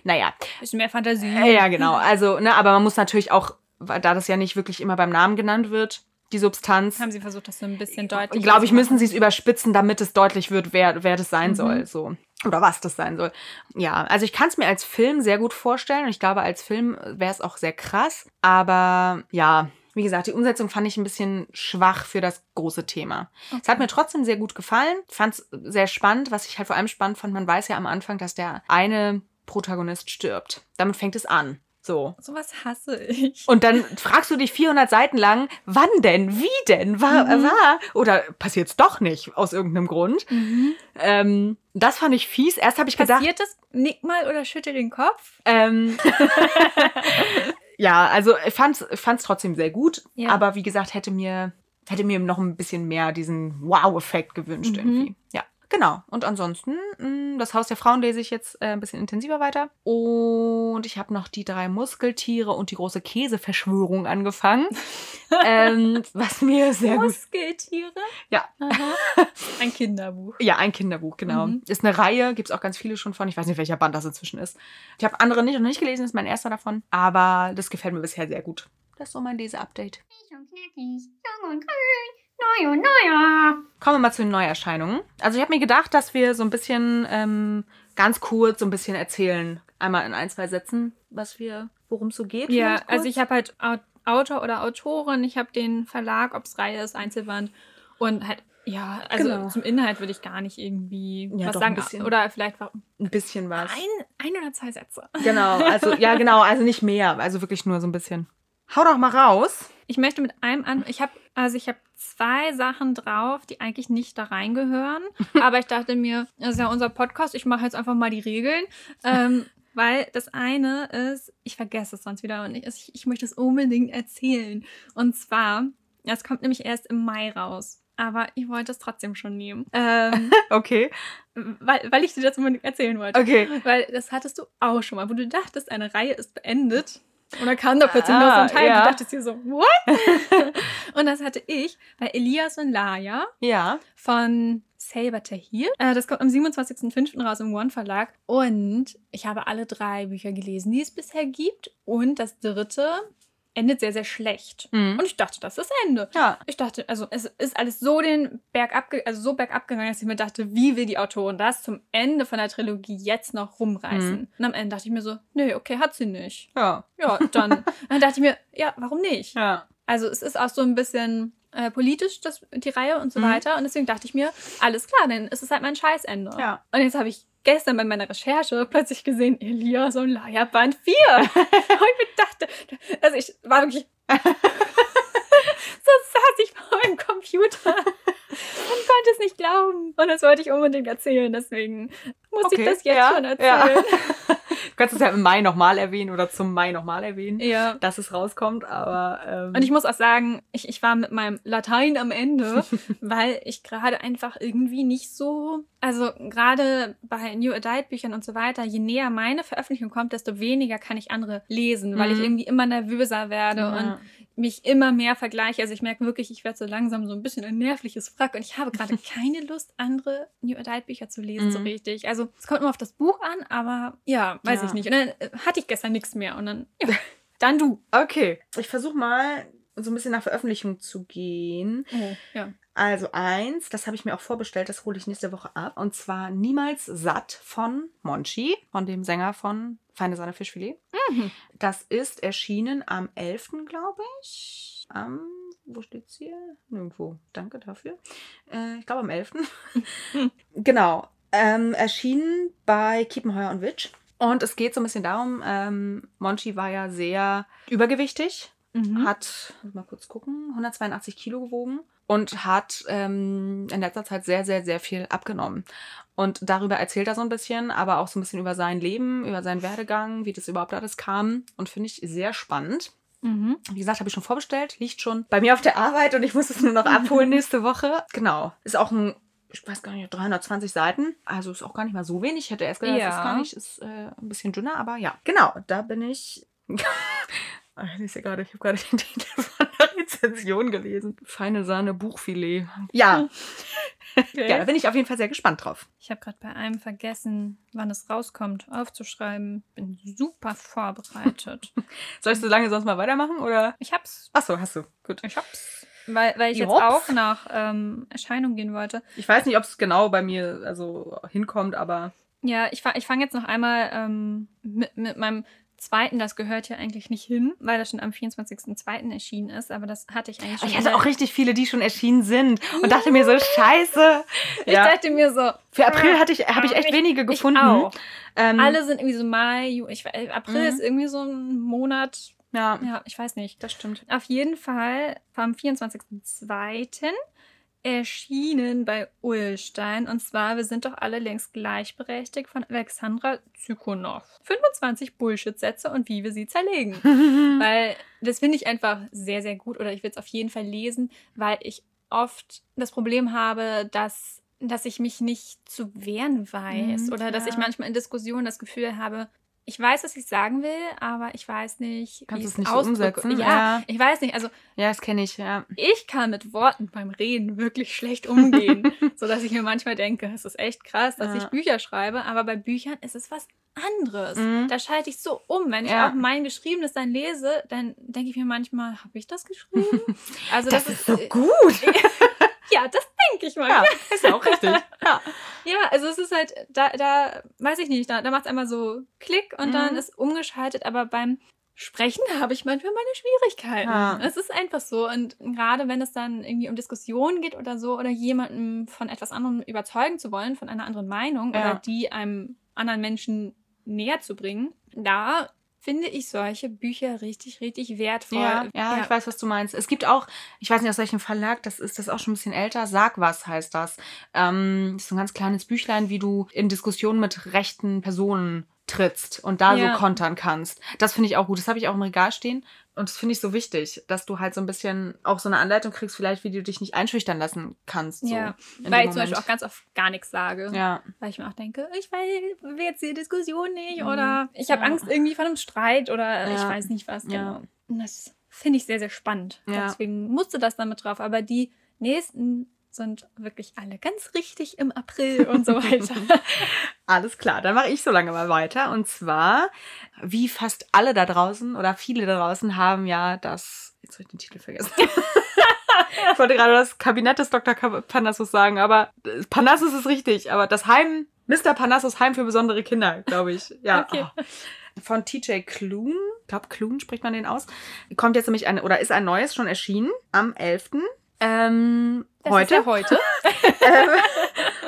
Naja, Bisschen mehr Fantasie. äh, Ja, genau. Also, ne, aber man muss natürlich auch, da das ja nicht wirklich immer beim Namen genannt wird, die Substanz. Haben sie versucht, das so ein bisschen deutlich Glaube ich, zu müssen sie es überspitzen, damit es deutlich wird, wer, wer das sein Mhm. soll. So. Oder was das sein soll. Ja, also ich kann es mir als Film sehr gut vorstellen und ich glaube, als Film wäre es auch sehr krass. Aber ja, wie gesagt, die Umsetzung fand ich ein bisschen schwach für das große Thema. Es hat mir trotzdem sehr gut gefallen. Fand es sehr spannend. Was ich halt vor allem spannend fand, man weiß ja am Anfang, dass der eine Protagonist stirbt. Damit fängt es an. So. Sowas hasse ich. Und dann fragst du dich 400 Seiten lang, wann denn, wie denn, war, Mhm. war, oder passiert es doch nicht aus irgendeinem Grund. Ähm, das fand ich fies. Erst habe ich gedacht, Passiert das? Nick mal oder schüttel den Kopf. ähm, [laughs] ja, also ich fand's, fand's trotzdem sehr gut, Ja. aber wie gesagt, hätte mir, hätte mir noch ein bisschen mehr diesen Wow-Effekt gewünscht Mhm. irgendwie. Ja. Genau. Und ansonsten, mh, das Haus der Frauen lese ich jetzt äh, ein bisschen intensiver weiter. Und ich habe noch die drei Muskeltiere und die große Käseverschwörung angefangen. [laughs] ähm, was mir sehr gut. Muskeltiere? Ja. Aha. [laughs] Ein Kinderbuch. Ja, ein Kinderbuch, genau. Mhm. Ist eine Reihe, gibt es auch ganz viele schon von. Ich weiß nicht, welcher Band das inzwischen ist. Ich habe andere nicht und nicht gelesen, ist mein erster davon. Aber das gefällt mir bisher sehr gut. Das ist so mein Leseupdate. Frisch und knackig, jung und grün, neu und neuer. Kommen wir mal zu den Neuerscheinungen. Also ich habe mir gedacht, dass wir so ein bisschen ähm, ganz kurz so ein bisschen erzählen. Einmal in ein, zwei Sätzen, was wir, worum es so geht. Ja, also ich habe halt Au- Autor oder Autorin, ich habe den Verlag, ob es Reihe ist, Einzelband und halt, ja, also Genau. zum Inhalt würde ich gar nicht irgendwie Ja, was sagen. ein bisschen. Oder vielleicht ein bisschen was. ein, ein oder zwei Sätze. Genau, also ja, [laughs] genau, also nicht mehr, also wirklich nur so ein bisschen. Hau doch mal raus. Ich möchte mit einem an. Ich habe also ich habe zwei Sachen drauf, die eigentlich nicht da reingehören. [laughs] aber ich dachte mir, das ist ja unser Podcast. Ich mache jetzt einfach mal die Regeln. Ähm, [laughs] weil das eine ist, ich vergesse es sonst wieder und ich, ich möchte es unbedingt erzählen. Und zwar, es kommt nämlich erst im Mai raus. Aber ich wollte es trotzdem schon nehmen. Ähm, [laughs] Okay. weil, weil ich dir das unbedingt erzählen wollte. Okay. Weil das hattest du auch schon mal, wo du dachtest, eine Reihe ist beendet. Und dann kam da plötzlich Ah, noch so ein Teil. ja. Du dachtest dir so, what? [laughs] und das hatte ich bei Elias und Laia Ja. von Saber Tahir. Äh, das kommt am 27.05. raus im One Verlag. Und ich habe alle drei Bücher gelesen, die es bisher gibt. Und das dritte endet sehr, sehr schlecht. Mhm. Und ich dachte, das ist das Ende. Ja. Ich dachte, also es ist alles so den Bergab, ge- also so bergab gegangen, dass ich mir dachte, wie will die Autorin das zum Ende von der Trilogie jetzt noch rumreißen? Mhm. Und am Ende dachte ich mir so, nee, okay, hat sie nicht. Ja. Ja, dann, [laughs] dann dachte ich mir, ja, warum nicht? Ja. Also es ist auch so ein bisschen äh, politisch, das, die Reihe und so Mhm. weiter. Und deswegen dachte ich mir, alles klar, dann ist es halt mein Scheißende. Ja. Und jetzt habe ich gestern bei meiner Recherche plötzlich gesehen, Elias und Laia Band 4. [laughs] und ich dachte, also ich war wirklich [laughs] [laughs] so saß ich vor meinem Computer konnte es nicht glauben. Und das wollte ich unbedingt erzählen, deswegen musste ich das jetzt ja, schon Ja. erzählen. Du kannst es ja im Mai nochmal erwähnen oder zum Mai nochmal erwähnen, Ja. dass es rauskommt, aber. Ähm, Und ich muss auch sagen, ich, ich war mit meinem Latein am Ende, [laughs] weil ich gerade einfach irgendwie nicht so, also gerade bei New Adult Büchern und so weiter, je näher meine Veröffentlichung kommt, desto weniger kann ich andere lesen, weil ich Mhm. irgendwie immer nervöser werde ja. und mich immer mehr vergleiche. Also ich merke wirklich, ich werde so langsam so ein bisschen ein nervliches Wrack und ich habe gerade [laughs] keine Lust, andere New Adult Bücher zu lesen, so Mhm. richtig. Also es kommt nur auf das Buch an, aber ja, weiß Ja. ich nicht. Und dann äh, hatte ich gestern nichts mehr und dann, ja, [laughs] dann du. Okay. Ich versuche mal so ein bisschen nach Veröffentlichung zu gehen. Oh, ja. Also eins, das habe ich mir auch vorbestellt, das hole ich nächste Woche ab. Und zwar Niemals satt von Monchi, von dem Sänger von Feine Sahne Fischfilet. Mhm. Das ist erschienen am 11., glaube ich. Am, wo steht's hier? Nirgendwo. Danke dafür. Äh, ich glaube am 11. [laughs] genau. Ähm, erschienen bei Kiepenheuer und Witsch. Und es geht so ein bisschen darum, ähm, Monchi war ja sehr übergewichtig, Mhm. hat, muss mal kurz gucken, 182 Kilo gewogen und hat ähm, in letzter Zeit sehr, sehr, sehr viel abgenommen. Und darüber erzählt er so ein bisschen, aber auch so ein bisschen über sein Leben, über seinen Werdegang, wie das überhaupt alles kam. Und finde ich sehr spannend. Mhm. Wie gesagt, habe ich schon vorbestellt, liegt schon bei mir auf der Arbeit und ich muss es nur noch [laughs] abholen nächste Woche. Genau. Ist auch ein, ich weiß gar nicht, 320 Seiten. Also ist auch gar nicht mal so wenig. Ich hätte erst gedacht, das ist Ja. gar nicht, ist äh, ein bisschen dünner, aber ja. Genau, da bin ich. [laughs] Ach, Ich lese ja gerade, ich habe gerade den Titel [laughs] von der Rezension gelesen. Feine Sahne Buchfilet. Ja, ja, da bin ich auf jeden Fall sehr gespannt drauf. Ich habe gerade bei einem vergessen, wann es rauskommt, aufzuschreiben. Bin super vorbereitet. Soll ich so lange sonst mal weitermachen oder? ich hab's. Achso, hast du. Gut. Ich hab's. Weil, weil ich jetzt Jops. auch nach ähm, Erscheinung gehen wollte. Ich weiß nicht, ob es genau bei mir also hinkommt, aber Ja, ich, fa- ich fange jetzt noch einmal ähm, mit, mit meinem zweiten, das gehört ja eigentlich nicht hin, weil das schon am 24.02. erschienen ist, aber das hatte ich eigentlich schon. ich hatte auch richtig viele, die schon erschienen sind und dachte mir so, [laughs] scheiße. Ich dachte mir so, Für April hatte ich, habe ich echt Ich- wenige gefunden. Auch. Ähm, Alle sind irgendwie so Mai, Ju ich, we- April Mhm. ist irgendwie so ein Monat. Ja, Ja, ich weiß nicht. das stimmt. Auf jeden Fall vom 24.02. erschienen bei Ullstein. Und zwar, wir sind doch alle längst gleichberechtigt von Alexandra Zykonow. 25 Bullshit-Sätze und wie wir sie zerlegen. [laughs] Weil das finde ich einfach sehr, sehr gut. Oder ich will es auf jeden Fall lesen, weil ich oft das Problem habe, dass dass ich mich nicht zu wehren weiß Mhm, oder dass ich manchmal in Diskussionen das Gefühl habe, ich weiß, was ich sagen will, aber ich weiß nicht, Kannst wie es ich nicht so umsetzen? Ja, Ja. ich weiß nicht. Also Ja, das kenne ich, ja. ich kann mit Worten beim Reden wirklich schlecht umgehen, [laughs] so dass ich mir manchmal denke, es ist echt krass, dass Ja. ich Bücher schreibe, aber bei Büchern ist es was anderes. Mhm. Da schalte ich so um, wenn ich auch mein Geschriebenes dann lese, dann denke ich mir manchmal, habe ich das geschrieben? [laughs] Also Das, ist so gut. [laughs] Ja, das denke ich mal. Ja, ist ja auch richtig. [laughs] Ja. Ja, also es ist halt, da, da weiß ich nicht, da, da macht es einmal so Klick und Mhm. dann ist umgeschaltet, aber beim Sprechen [laughs] habe ich manchmal meine Schwierigkeiten. Ja. Es ist einfach so. Und gerade wenn es dann irgendwie um Diskussionen geht oder so, oder jemanden von etwas anderem überzeugen zu wollen, von einer anderen Meinung, Ja. oder die einem anderen Menschen näher zu bringen, da finde ich solche Bücher richtig, richtig wertvoll. Ja, ja, ich weiß, was du meinst. Es gibt auch, ich weiß nicht, aus welchem Verlag, das ist das ist auch schon ein bisschen älter, Sag was heißt das. Ähm, ist so ein ganz kleines Büchlein, wie du in Diskussionen mit rechten Personen trittst und da Ja. so kontern kannst. Das finde ich auch gut. Das habe ich auch im Regal stehen. Und das finde ich so wichtig, dass du halt so ein bisschen auch so eine Anleitung kriegst, vielleicht, wie du dich nicht einschüchtern lassen kannst. So Ja, weil ich zum Beispiel auch ganz oft gar nichts sage. Ja, Weil ich mir auch denke, ich will, jetzt die Diskussion nicht Mhm. oder ich habe Ja. Angst irgendwie vor einem Streit oder ich Ja. weiß nicht was. Ja. Genau. Und das finde ich sehr, sehr spannend. Ja. Deswegen musste das damit drauf. Aber die nächsten sind wirklich alle ganz richtig im April und so weiter. [laughs] Alles klar, dann mache ich so lange mal weiter. Und zwar, wie fast alle da draußen oder viele da draußen haben ja das. Jetzt habe ich den Titel vergessen. [laughs] ich wollte gerade das Kabinett des Dr. Parnassus sagen, aber Parnassus ist richtig, aber das Heim, Mr. Parnassus Heim für besondere Kinder, glaube ich. Ja. Okay. Oh. Von TJ Klune, ich glaube Klune spricht man den aus, kommt jetzt nämlich ein, oder ist ein neues schon erschienen am 11. Ähm, Das heute. ist ja heute. [laughs] Ähm,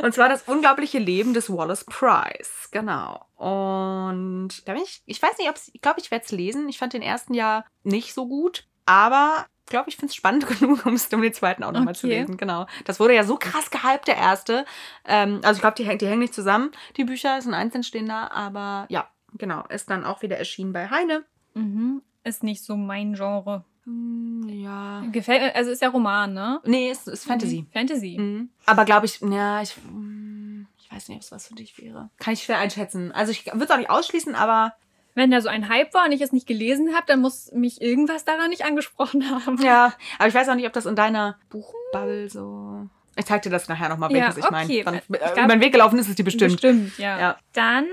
und zwar das unglaubliche Leben des Wallace Price. Genau. Und da bin ich, ich weiß nicht, ob ich glaube, ich werde es lesen. Ich fand den ersten ja nicht so gut, aber ich glaube, ich finde es spannend [laughs] genug, um es um den zweiten auch nochmal zu Okay. lesen. Genau. Das wurde ja so krass gehypt, der erste. Ähm, also ich glaube, die, die hängen nicht zusammen, die Bücher, sind einzeln stehender, aber ja, genau. Ist dann auch wieder erschienen bei Heine. mhm. Ist nicht so mein Genre. Hm, ja. Gefällt mir, also ist ja Roman, ne? Nee, es ist Fantasy. Fantasy. Mhm. Aber glaube ich, ja, ich, mm, ich weiß nicht, ob es was für dich wäre. Kann ich schwer einschätzen. Also ich würde es auch nicht ausschließen, aber Wenn da so ein Hype war und ich es nicht gelesen habe, dann muss mich irgendwas daran nicht angesprochen [laughs] haben. ja, aber ich weiß auch nicht, ob das in deiner Buchbubble so. Ich zeig dir das nachher nochmal, Ja, welches ich meine. okay. Ich äh, glaub- Über den Weg gelaufen ist es die bestimmt. Bestimmt, ja. Ja. Dann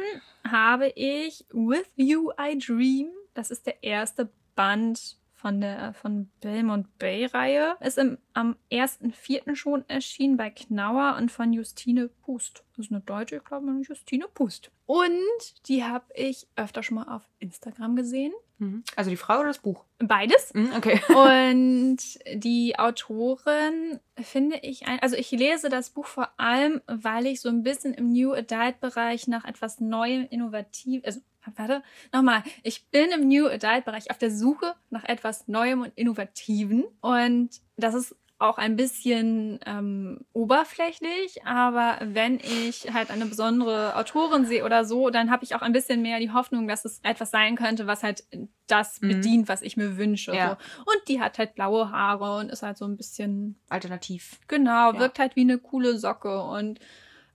habe ich With You I Dream. Das ist der erste Band von der von Belmont Bay-Reihe. Ist im, am 1.4. schon erschienen bei Knauer und von Justine Pust. Das ist eine Deutsche, ich glaube, Justine Pust. Und die habe ich öfter schon mal auf Instagram gesehen. Mhm. Also die Frau oder das Buch? Beides. Mhm, okay. [laughs] Und die Autorin finde ich, ein, also ich lese das Buch vor allem, weil ich so ein bisschen im New Adult-Bereich nach etwas Neuem, innovativ, also warte, nochmal, ich bin im New Adult-Bereich auf der Suche nach etwas Neuem und Innovativen und das ist auch ein bisschen ähm, oberflächlich, aber wenn ich halt eine besondere Autorin sehe oder so, dann habe ich auch ein bisschen mehr die Hoffnung, dass es etwas sein könnte, was halt das Mhm. bedient, was ich mir wünsche. Ja. So. Und die hat halt blaue Haare und ist halt so ein bisschen, Alternativ. genau, Ja. wirkt halt wie eine coole Socke und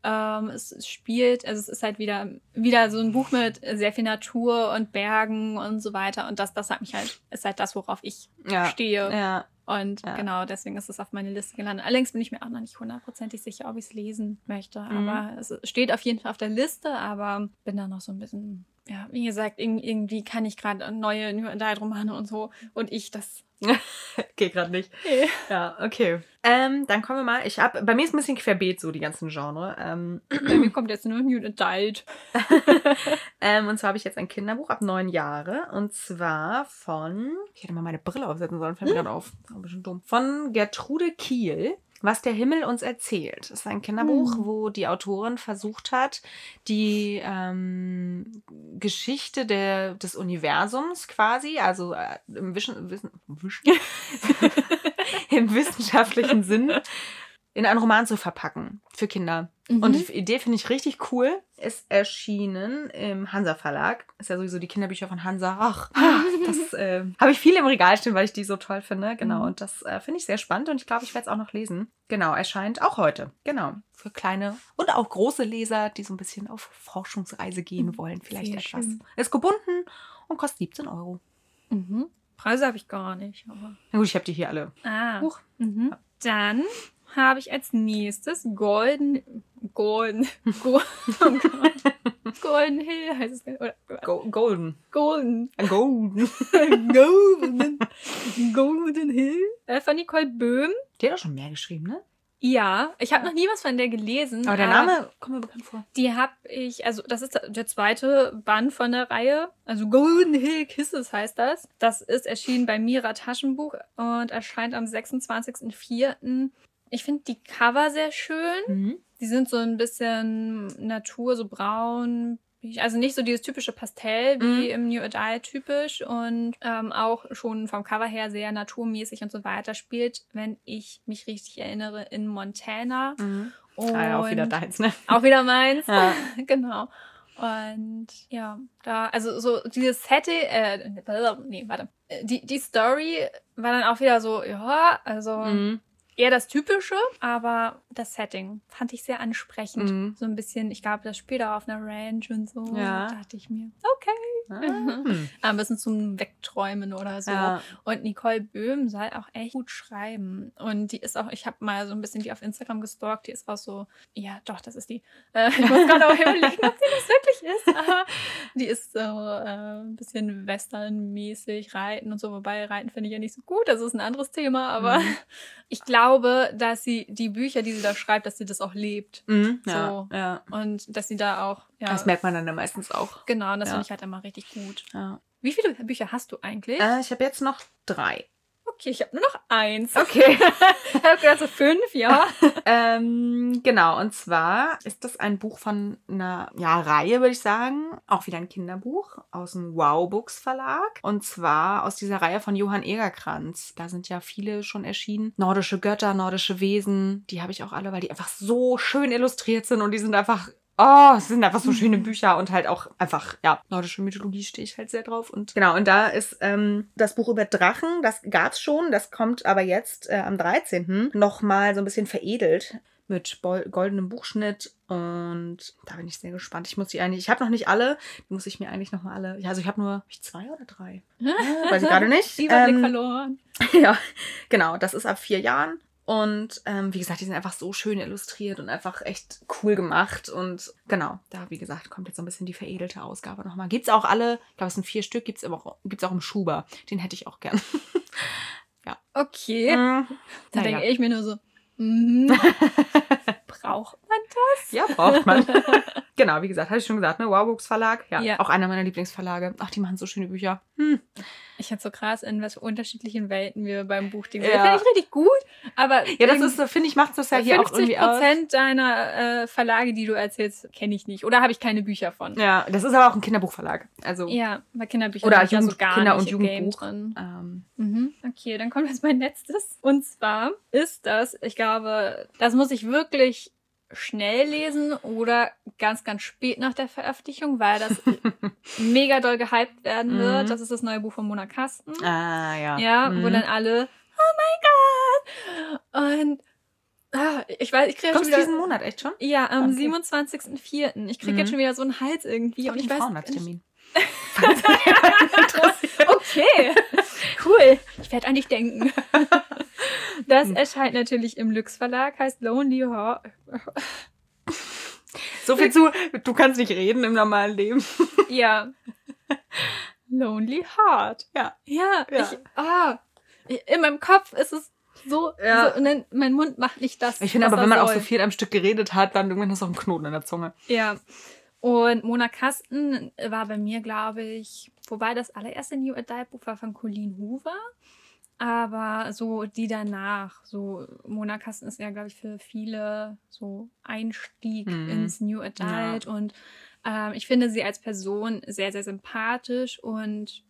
ähm, es, es spielt, also es ist halt wieder, wieder so ein Buch mit sehr viel Natur und Bergen und so weiter. Und das, das hat mich halt, ist halt das, worauf ich Ja. stehe. Ja. Und Ja. genau, deswegen ist es auf meine Liste gelandet. Allerdings bin ich mir auch noch nicht hundertprozentig sicher, ob ich es lesen möchte. Mhm. Aber es steht auf jeden Fall auf der Liste, aber bin da noch so ein bisschen, ja, wie gesagt, irg- irgendwie kann ich gerade neue New Adult Romane und so. Und ich das. [laughs] Geht gerade nicht. Ja, okay. Ähm, dann kommen wir mal. Ich hab, bei mir ist ein bisschen querbeet so die ganzen Genre. Ähm, Bei mir kommt jetzt nur New Adult. [laughs] ähm, und zwar habe ich jetzt ein Kinderbuch ab neun Jahre. Und zwar von. Ich hätte mal meine Brille aufsetzen sollen, fällt mir gerade auf. Ist ein bisschen dumm. Von Gertrude Kiel. Was der Himmel uns erzählt. Das ist ein Kinderbuch, Hm. wo die Autorin versucht hat, die ähm, Geschichte der, des Universums quasi, also äh, im, Wischen, Wissen, Wischen, [laughs] [laughs] im wissenschaftlichen Sinn, in einen Roman zu verpacken für Kinder. Mhm. Und die Idee finde ich richtig cool. Ist erschienen im Hansa Verlag. Ist ja sowieso die Kinderbücher von Hansa. Ach, [laughs] das äh, habe ich viel im Regal stehen, weil ich die so toll finde. Genau. Mhm. Und das äh, finde ich sehr spannend und ich glaube, ich werde es auch noch lesen. Genau, erscheint auch heute. Genau. Für kleine und auch große Leser, die so ein bisschen auf Forschungsreise gehen wollen. Vielleicht Sehr etwas. schön. Ist gebunden und kostet 17 Euro. Mhm. Preise habe ich gar nicht. Aber Na gut, ich habe die hier alle. Ah. Huch. Mhm. Dann habe ich als nächstes Golden. Golden. [laughs] Go, oh. Golden Hill heißt es. Oder, Go golden. Golden. Golden. [laughs] Golden. Golden Hill. Äh, von Nicole Böhm. Die hat auch schon mehr geschrieben, ne? Ja, ich habe noch nie was von der gelesen. Aber der Name kommt mir bekannt vor. Die habe ich, also das ist der zweite Band von der Reihe. Also Golden Hill Kisses heißt das. Das ist erschienen bei Mira Taschenbuch und erscheint am 26.04. Ich finde die Cover sehr schön. Mhm. Die sind so ein bisschen Natur, so braun. Also nicht so dieses typische Pastell wie im New Adult typisch und ähm, auch schon vom Cover her sehr naturmäßig und so weiter. Spielt, wenn ich mich richtig erinnere, in Montana. Mhm. Und Ah, ja, auch wieder deins, ne? Auch wieder meins. Ja. [laughs] genau. Und ja, da, also so dieses Setting, äh, nee, warte. Die, die Story war dann auch wieder so, ja, also Mhm. Eher das Typische, aber das Setting fand ich sehr ansprechend. Mhm. So ein bisschen, ich glaube, das spielt auch auf einer Ranch und so. Ja. Da dachte ich mir, okay. Ah. Hm. [laughs] Ein bisschen zum Wegträumen oder so. Ja. Und Nicole Böhm soll auch echt gut schreiben. Und die ist auch, ich habe mal so ein bisschen die auf Instagram gestalkt, die ist auch so, ja, doch, das ist die. Äh, ich muss gerade auch überlegen, ob sie das wirklich ist. Aber die ist so äh, ein bisschen westernmäßig, Reiten und so. Wobei Reiten finde ich ja nicht so gut, das ist ein anderes Thema. Aber Mhm. [laughs] ich glaube, dass sie die Bücher, die sie da schreibt, dass sie das auch lebt. Mhm. So. Ja. ja. Und dass sie da auch, ja, Das merkt man dann ja meistens auch. genau, und das Ja. finde ich halt immer richtig gut. Ja. Wie viele Bücher hast du eigentlich? Äh, ich habe jetzt noch drei. Okay, ich habe nur noch eins. Okay. [laughs] Ich habe gedacht, so fünf, ja. [laughs] ähm, genau, und zwar ist das ein Buch von einer ja, Reihe, würde ich sagen. Auch wieder ein Kinderbuch aus dem Wow Books Verlag. Und zwar aus dieser Reihe von Johann Egerkranz. Da sind ja viele schon erschienen. Nordische Götter, nordische Wesen. Die habe ich auch alle, weil die einfach so schön illustriert sind und die sind einfach Oh, es sind einfach so schöne Bücher und halt auch einfach, ja, nordische Mythologie stehe ich halt sehr drauf. Und genau, und da ist ähm, das Buch über Drachen, das gab's schon, das kommt aber jetzt äh, am 13. nochmal so ein bisschen veredelt mit goldenem Buchschnitt und da bin ich sehr gespannt. Ich muss die eigentlich, ich habe noch nicht alle, die muss ich mir eigentlich nochmal alle, ja, also ich habe nur hab ich zwei oder drei, [laughs] weiß ich gerade nicht. Überblick Ähm, verloren. [laughs] ja, genau, das ist ab vier Jahren. Und ähm, wie gesagt, die sind einfach so schön illustriert und einfach echt cool gemacht. Und genau, da, wie gesagt, kommt jetzt so ein bisschen die veredelte Ausgabe nochmal. Gibt's auch alle, ich glaube, es sind vier Stück, gibt's aber auch, gibt's auch im Schuber. Den hätte ich auch gern. [laughs] Okay. Mm, Da denke ich mir nur so, mhm. [laughs] braucht man das? Ja, braucht man. [laughs] Genau, wie gesagt, hatte ich schon gesagt, ne? Wow Books Verlag. Ja, Ja. auch einer meiner Lieblingsverlage. Ach, die machen so schöne Bücher. Hm. Ich finde so krass, in was für unterschiedlichen Welten wir beim Buchding Ja. sind. Finde ich richtig gut, aber Ja, das ist, so, finde ich, macht das ja hier auch 50 irgendwie aus. Prozent deiner äh, Verlage, die du erzählst, kenne ich nicht. Oder habe ich keine Bücher von. Ja, das ist aber auch ein Kinderbuchverlag. Also, Ja, bei Kinderbüchern Oder ich ja so Jugend- gar Kinder- und Jugendbuch. drin. ähm, Mhm. Okay, dann kommt jetzt mein letztes. Und zwar ist das, ich glaube, das muss ich wirklich schnell lesen oder ganz, ganz spät nach der Veröffentlichung, weil das [laughs] mega doll gehypt werden wird. Mhm. Das ist das neue Buch von Mona Kasten. ah, ja. Ja, Mhm. wo dann alle, oh mein Gott! Und ah, ich weiß, ich kriege schon wieder. diesen Monat echt schon? Ja, am Okay. 27.04. Ich kriege Mhm. jetzt schon wieder so einen Hals irgendwie. Und ich weiß. Frauenarzttermin. [laughs] [laughs] Okay, cool. Ich werde an dich denken. Das erscheint natürlich im Lux Verlag, heißt Lonely Heart. So viel zu, du kannst nicht reden im normalen Leben. [laughs] Ja. [laughs] Lonely Heart. Ja. Ja, Ja. Ich, ah, in meinem Kopf ist es so, Ja. so und dann, mein Mund macht nicht das. Ich finde aber, er wenn man auch soll. so viel am Stück geredet hat, dann irgendwann hast du auch einen Knoten in der Zunge. Ja. Und Mona Kasten war bei mir, glaube ich, wobei das allererste New Adult Buch war von Colleen Hoover. Aber so die danach, so Mona Kasten ist ja, glaube ich, für viele so Einstieg Mhm. ins New Adult. Und ähm, ich finde sie als Person sehr, sehr sympathisch und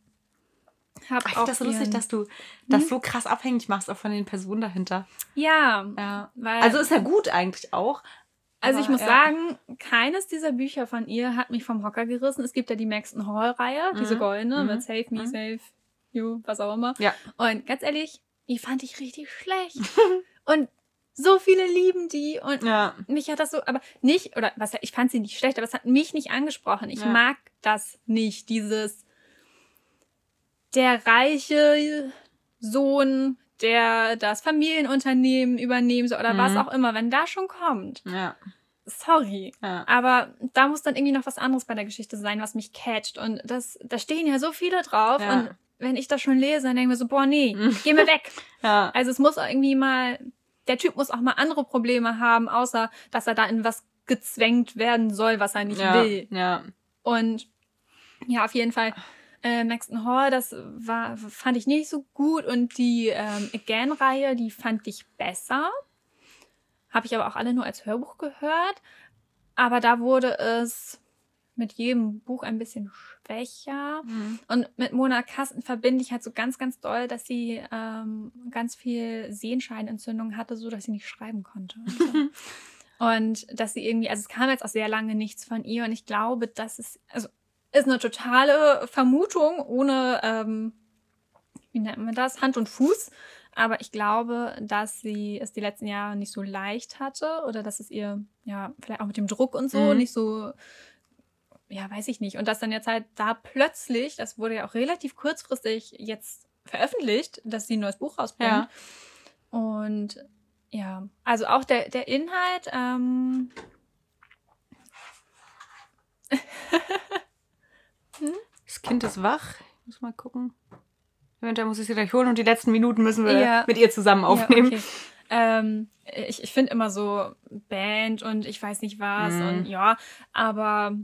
habe Ich auch. finde das so lustig, dass du das so krass abhängig machst, auch von den Personen dahinter. Ja, Ja. weil. Also ist ja gut eigentlich auch. Also ich muss ja. sagen, keines dieser Bücher von ihr hat mich vom Hocker gerissen. Es gibt ja die Maxton Hall-Reihe, diese Mhm. goldene Mhm. mit Save Me, Mhm. Save You, was auch immer. Ja. Und ganz ehrlich, die fand ich richtig schlecht. [laughs] und so viele lieben die und Ja. mich hat das so, aber nicht, oder was, ich fand sie nicht schlecht, aber es hat mich nicht angesprochen. Ich Ja. mag das nicht, dieses der reiche Sohn, der das Familienunternehmen übernehmen soll oder Mhm. was auch immer, wenn da schon kommt. Ja. Sorry. ja. Aber da muss dann irgendwie noch was anderes bei der Geschichte sein, was mich catcht. Und das, da stehen ja so viele drauf. Ja. Und wenn ich das schon lese, dann denke ich mir so, boah, nee, Mhm. geh mir weg. [laughs] ja. Also es muss irgendwie mal, der Typ muss auch mal andere Probleme haben, außer dass er da in was gezwängt werden soll, was er nicht ja. will. Ja. Und ja, auf jeden Fall. Äh, Maxton Hall, das war, fand ich nicht so gut. Und die ähm, Again-Reihe, die fand ich besser. Habe ich aber auch alle nur als Hörbuch gehört. Aber da wurde es mit jedem Buch ein bisschen schwächer. Mhm. Und mit Mona Kasten verbinde ich halt so ganz, ganz doll, dass sie ähm, ganz viel Sehenscheinentzündung hatte, so dass sie nicht schreiben konnte. Und, so. [laughs] und dass sie irgendwie, also es kam jetzt auch sehr lange nichts von ihr und ich glaube, dass es, also ist eine totale Vermutung ohne, ähm, wie nennt man das, Hand und Fuß. Aber ich glaube, dass sie es die letzten Jahre nicht so leicht hatte oder dass es ihr, ja, vielleicht auch mit dem Druck und so Mhm. nicht so ja, weiß ich nicht. Und dass dann jetzt halt da plötzlich, das wurde ja auch relativ kurzfristig jetzt veröffentlicht, dass sie ein neues Buch rausbringt. Ja. Und ja, also auch der, der Inhalt, ähm, [laughs] Das Kind ist wach. Ich muss mal gucken. Eventuell muss ich sie gleich holen und die letzten Minuten müssen wir Ja. mit ihr zusammen aufnehmen. Ja, okay. ähm, ich ich finde immer so Band und ich weiß nicht was Mhm. und ja, aber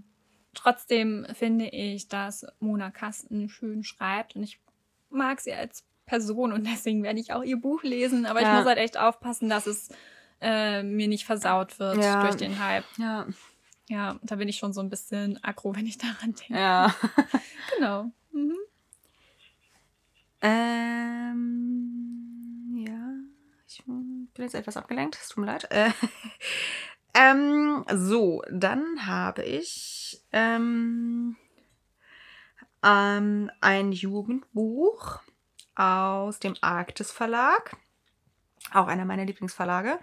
trotzdem finde ich, dass Mona Kasten schön schreibt und ich mag sie als Person und [laughs] deswegen werde ich auch ihr Buch lesen, aber ich Ja. muss halt echt aufpassen, dass es äh, mir nicht versaut wird Ja. durch den Hype. Ja. Ja, da bin ich schon so ein bisschen aggro, wenn ich daran denke. Ja. [laughs] Genau. Mhm. Ähm, ja, ich bin jetzt etwas abgelenkt, es tut mir leid. Äh, [laughs] ähm, so, dann habe ich ähm, ähm, ein Jugendbuch aus dem Arktis Verlag, auch einer meiner Lieblingsverlage,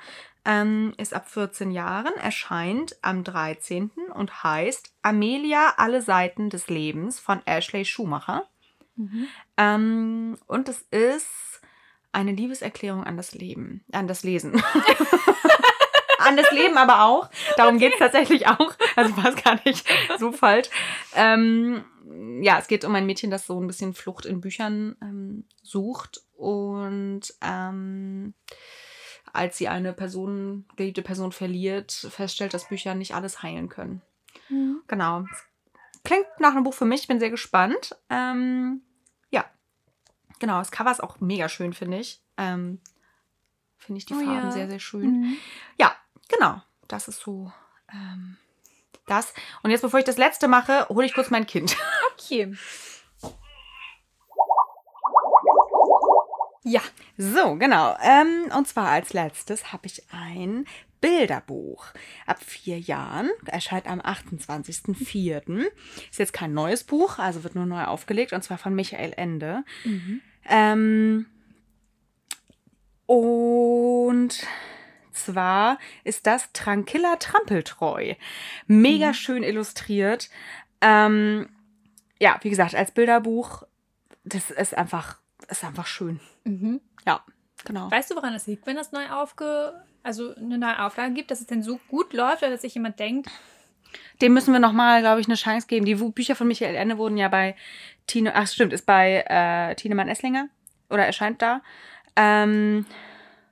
ähm, ist ab 14 Jahren, erscheint am 13. und heißt Amelia, alle Seiten des Lebens von Ashley Schumacher. Mhm. Ähm, und es ist eine Liebeserklärung an das Leben, an das Lesen. [laughs] an das Leben aber auch. Darum geht es tatsächlich auch. Also war es gar nicht so falsch. Ähm, ja, es geht um ein Mädchen, das so ein bisschen Flucht in Büchern ähm, sucht und ähm, als sie eine Person, geliebte Person verliert, feststellt, dass Bücher nicht alles heilen können. Genau. Klingt nach einem Buch für mich, ich bin sehr gespannt. Ähm, ja. Genau, das Cover ist auch mega schön, finde ich. Ähm, finde ich die Oh Farben ja. sehr, sehr schön. Mhm. Ja, genau. Das ist so ähm, das. Und jetzt, bevor ich das letzte mache, hole ich kurz mein Kind. [laughs] Okay. Ja. So, genau. Ähm, und zwar als letztes habe ich ein Bilderbuch ab vier Jahren. Erscheint am 28.04. Ist jetzt kein neues Buch, also wird nur neu aufgelegt und zwar von Michael Ende. Ähm, und zwar ist das Tranquilla Trampeltreu. Mega schön illustriert. Ähm, ja, wie gesagt, als Bilderbuch, das ist einfach, ist einfach schön. Mhm. Ja, genau. Weißt du, woran das liegt, wenn das neu aufge... Also eine neue Auflage gibt, dass es denn so gut läuft, oder dass sich jemand denkt, Dem müssen wir nochmal, glaube ich, eine Chance geben. Die Bücher von Michael Ende wurden ja bei Tine, ach stimmt, ist bei äh, Tinemann Esslinger oder erscheint da. Ähm,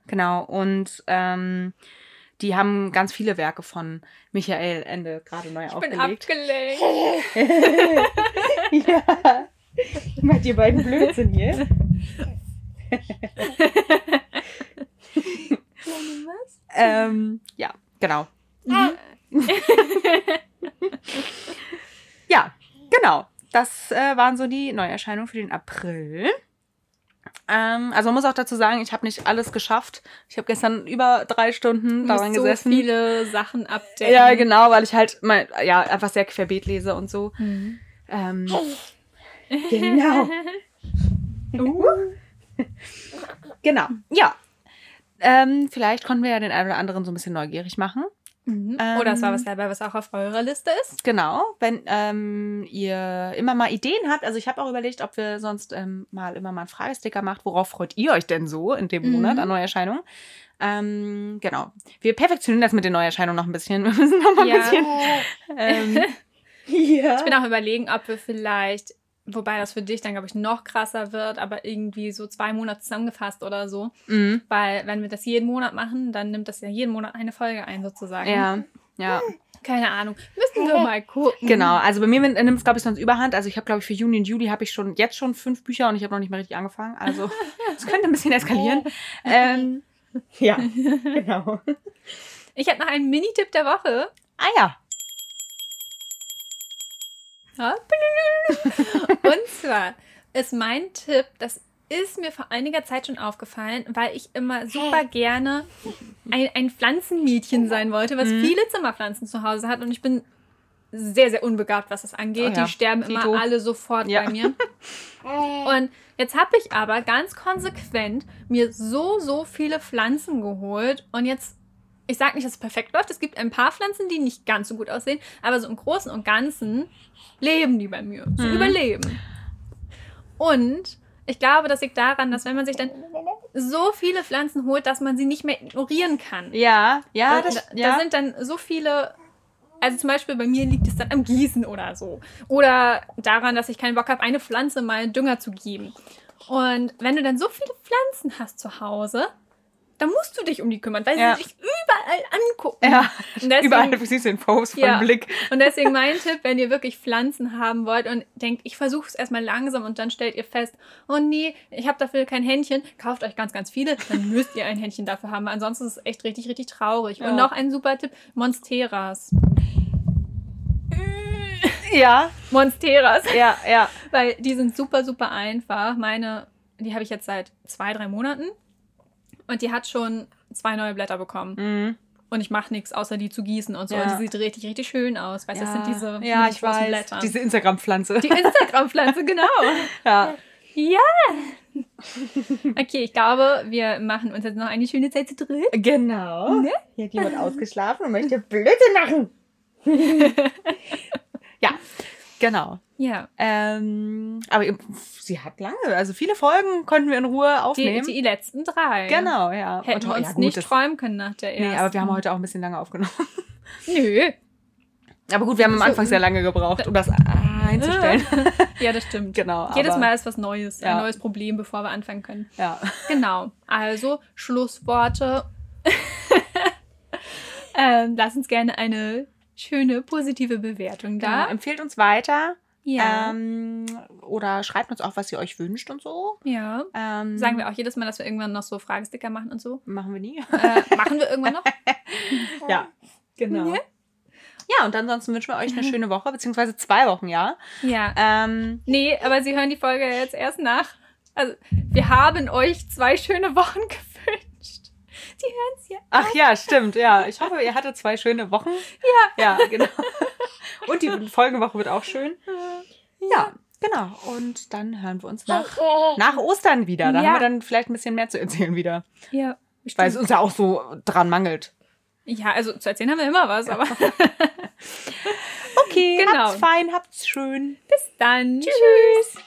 genau, und ähm, die haben ganz viele Werke von Michael Ende gerade neu ich bin aufgelegt. abgelenkt. [laughs] ja. Macht ihr beiden Blödsinn hier? Was? [laughs] Ähm, ja, genau. [laughs] ja, genau. Das äh, waren so die Neuerscheinungen für den April. Ähm, also man muss auch dazu sagen, ich habe nicht alles geschafft. Ich habe gestern über drei Stunden daran so gesessen. viele Sachen abdecken. ja, genau, weil ich halt mal, ja, einfach sehr querbeet lese und so. Mhm. Ähm, [laughs] genau. Uh. [laughs] Genau. Ja. Ähm, vielleicht konnten wir ja den einen oder anderen so ein bisschen neugierig machen. Mhm. Ähm, Oder es war was dabei, was auch auf eurer Liste ist. Genau, wenn ähm, ihr immer mal Ideen habt, also ich habe auch überlegt, ob wir sonst ähm, mal immer mal einen Fragesticker macht, worauf freut ihr euch denn so in dem Mhm. Monat an Neuerscheinungen? Ähm, genau. Wir perfektionieren das mit den Neuerscheinungen noch ein bisschen. [laughs] Wir müssen noch mal ein Ja. bisschen. [laughs] Ähm, ja. Ich bin auch überlegen, ob wir vielleicht, wobei das für dich dann, glaube ich, noch krasser wird, aber irgendwie so zwei Monate zusammengefasst oder so. Mhm. Weil wenn wir das jeden Monat machen, dann nimmt das ja jeden Monat eine Folge ein, sozusagen. Ja, ja, Keine Ahnung. Müssen wir mal gucken. genau. Also bei mir nimmt es, glaube ich, sonst überhand. Also ich habe, glaube ich, für Juni und Juli habe ich schon jetzt schon fünf Bücher und ich habe noch nicht mal richtig angefangen. Also [laughs] es könnte ein bisschen eskalieren. Ähm, [laughs] ja, [laughs] genau. Ich habe noch einen Mini-Tipp der Woche. Ah ja. Und zwar ist mein Tipp, das ist mir vor einiger Zeit schon aufgefallen, weil ich immer super gerne ein, ein Pflanzenmädchen sein wollte, was Mhm. viele Zimmerpflanzen zu Hause hat. Und ich bin sehr, sehr unbegabt, was das angeht. Oh ja, Die sterben Dito. immer alle sofort Ja. bei mir. Und jetzt habe ich aber ganz konsequent mir so, so viele Pflanzen geholt. Und jetzt, ich sage nicht, dass es perfekt läuft. Es gibt ein paar Pflanzen, die nicht ganz so gut aussehen. Aber so im Großen und Ganzen leben die bei mir. So Mhm. überleben. Und ich glaube, das liegt daran, dass wenn man sich dann so viele Pflanzen holt, dass man sie nicht mehr ignorieren kann. Ja, ja, das, da, ja. da sind dann so viele. Also zum Beispiel bei mir liegt es dann am Gießen oder so. Oder daran, dass ich keinen Bock habe, eine Pflanze mal Dünger zu geben. Und wenn du dann so viele Pflanzen hast zu Hause, dann musst du dich um die kümmern, weil Ja. sie dich überall angucken. ja. Deswegen, Überall siehst du den Post von Ja. Blick. und deswegen mein Tipp, wenn ihr wirklich Pflanzen haben wollt und denkt, ich versuche es erstmal langsam und dann stellt ihr fest, oh nee, ich habe dafür kein Händchen, kauft euch ganz, ganz viele, dann [laughs] müsst ihr ein Händchen dafür haben. Ansonsten ist es echt richtig, richtig traurig. Ja. Und noch ein super Tipp, Monsteras. Ja, Monsteras. ja, ja. Weil die sind super, super einfach. Meine, die habe ich jetzt seit zwei, drei Monaten. Und die hat schon zwei neue Blätter bekommen. Mhm. Und ich mache nichts, außer die zu gießen und so. Ja. Und die sieht richtig, richtig schön aus. Weißt du, das sind diese ja, ich weiß. Blättern. Diese Instagram-Pflanze. Die Instagram-Pflanze, genau. [laughs] Ja. Ja. Okay, ich glaube, wir machen uns jetzt noch eine schöne Zeit zu dritt. Genau. Ne? Hier hat jemand ausgeschlafen und möchte Blödsinn machen. [laughs] ja, genau. Ja. Ähm, aber sie hat lange, also viele Folgen konnten wir in Ruhe Die, aufnehmen. die letzten drei. genau, ja. Hätten wir uns ja, gut, nicht träumen können nach der ersten. Nee, aber wir haben heute auch ein bisschen lange aufgenommen. Nö. Aber gut, wir haben am Anfang sehr lange gebraucht, um das einzustellen. [laughs] Ja, das stimmt. genau. Jedes Mal ist was Neues, ein Ja. neues Problem, bevor wir anfangen können. Ja. Genau. Also, Schlussworte. [laughs] ähm, lass uns gerne eine schöne, positive Bewertung Genau. da. Empfehlt uns weiter. Ja. Ähm, oder schreibt uns auch, was ihr euch wünscht und so. ja. Ähm, Sagen wir auch jedes Mal, dass wir irgendwann noch so Fragesticker machen und so. Machen wir nie. Äh, machen wir irgendwann noch? [laughs] ja, genau. Ja. Ja, und ansonsten wünschen wir euch eine schöne Woche, beziehungsweise zwei Wochen, ja. Ja. Ähm, Nee, aber Sie hören die Folge jetzt erst nach. Also, wir haben euch zwei schöne Wochen gewünscht. Sie hören es ja. ach ja, stimmt, ja. Ich hoffe, ihr hattet zwei schöne Wochen. Ja. Ja, genau. [laughs] Und die Folgewoche wird auch schön. Ja, genau. Und dann hören wir uns nach, [laughs] nach Ostern wieder. Da Ja. haben wir dann vielleicht ein bisschen mehr zu erzählen wieder. Ja. Weil es uns ja auch so dran mangelt. Ja, also zu erzählen haben wir immer was, aber [laughs] Okay, Genau. habt's fein, habt's schön. bis dann. Tschüss.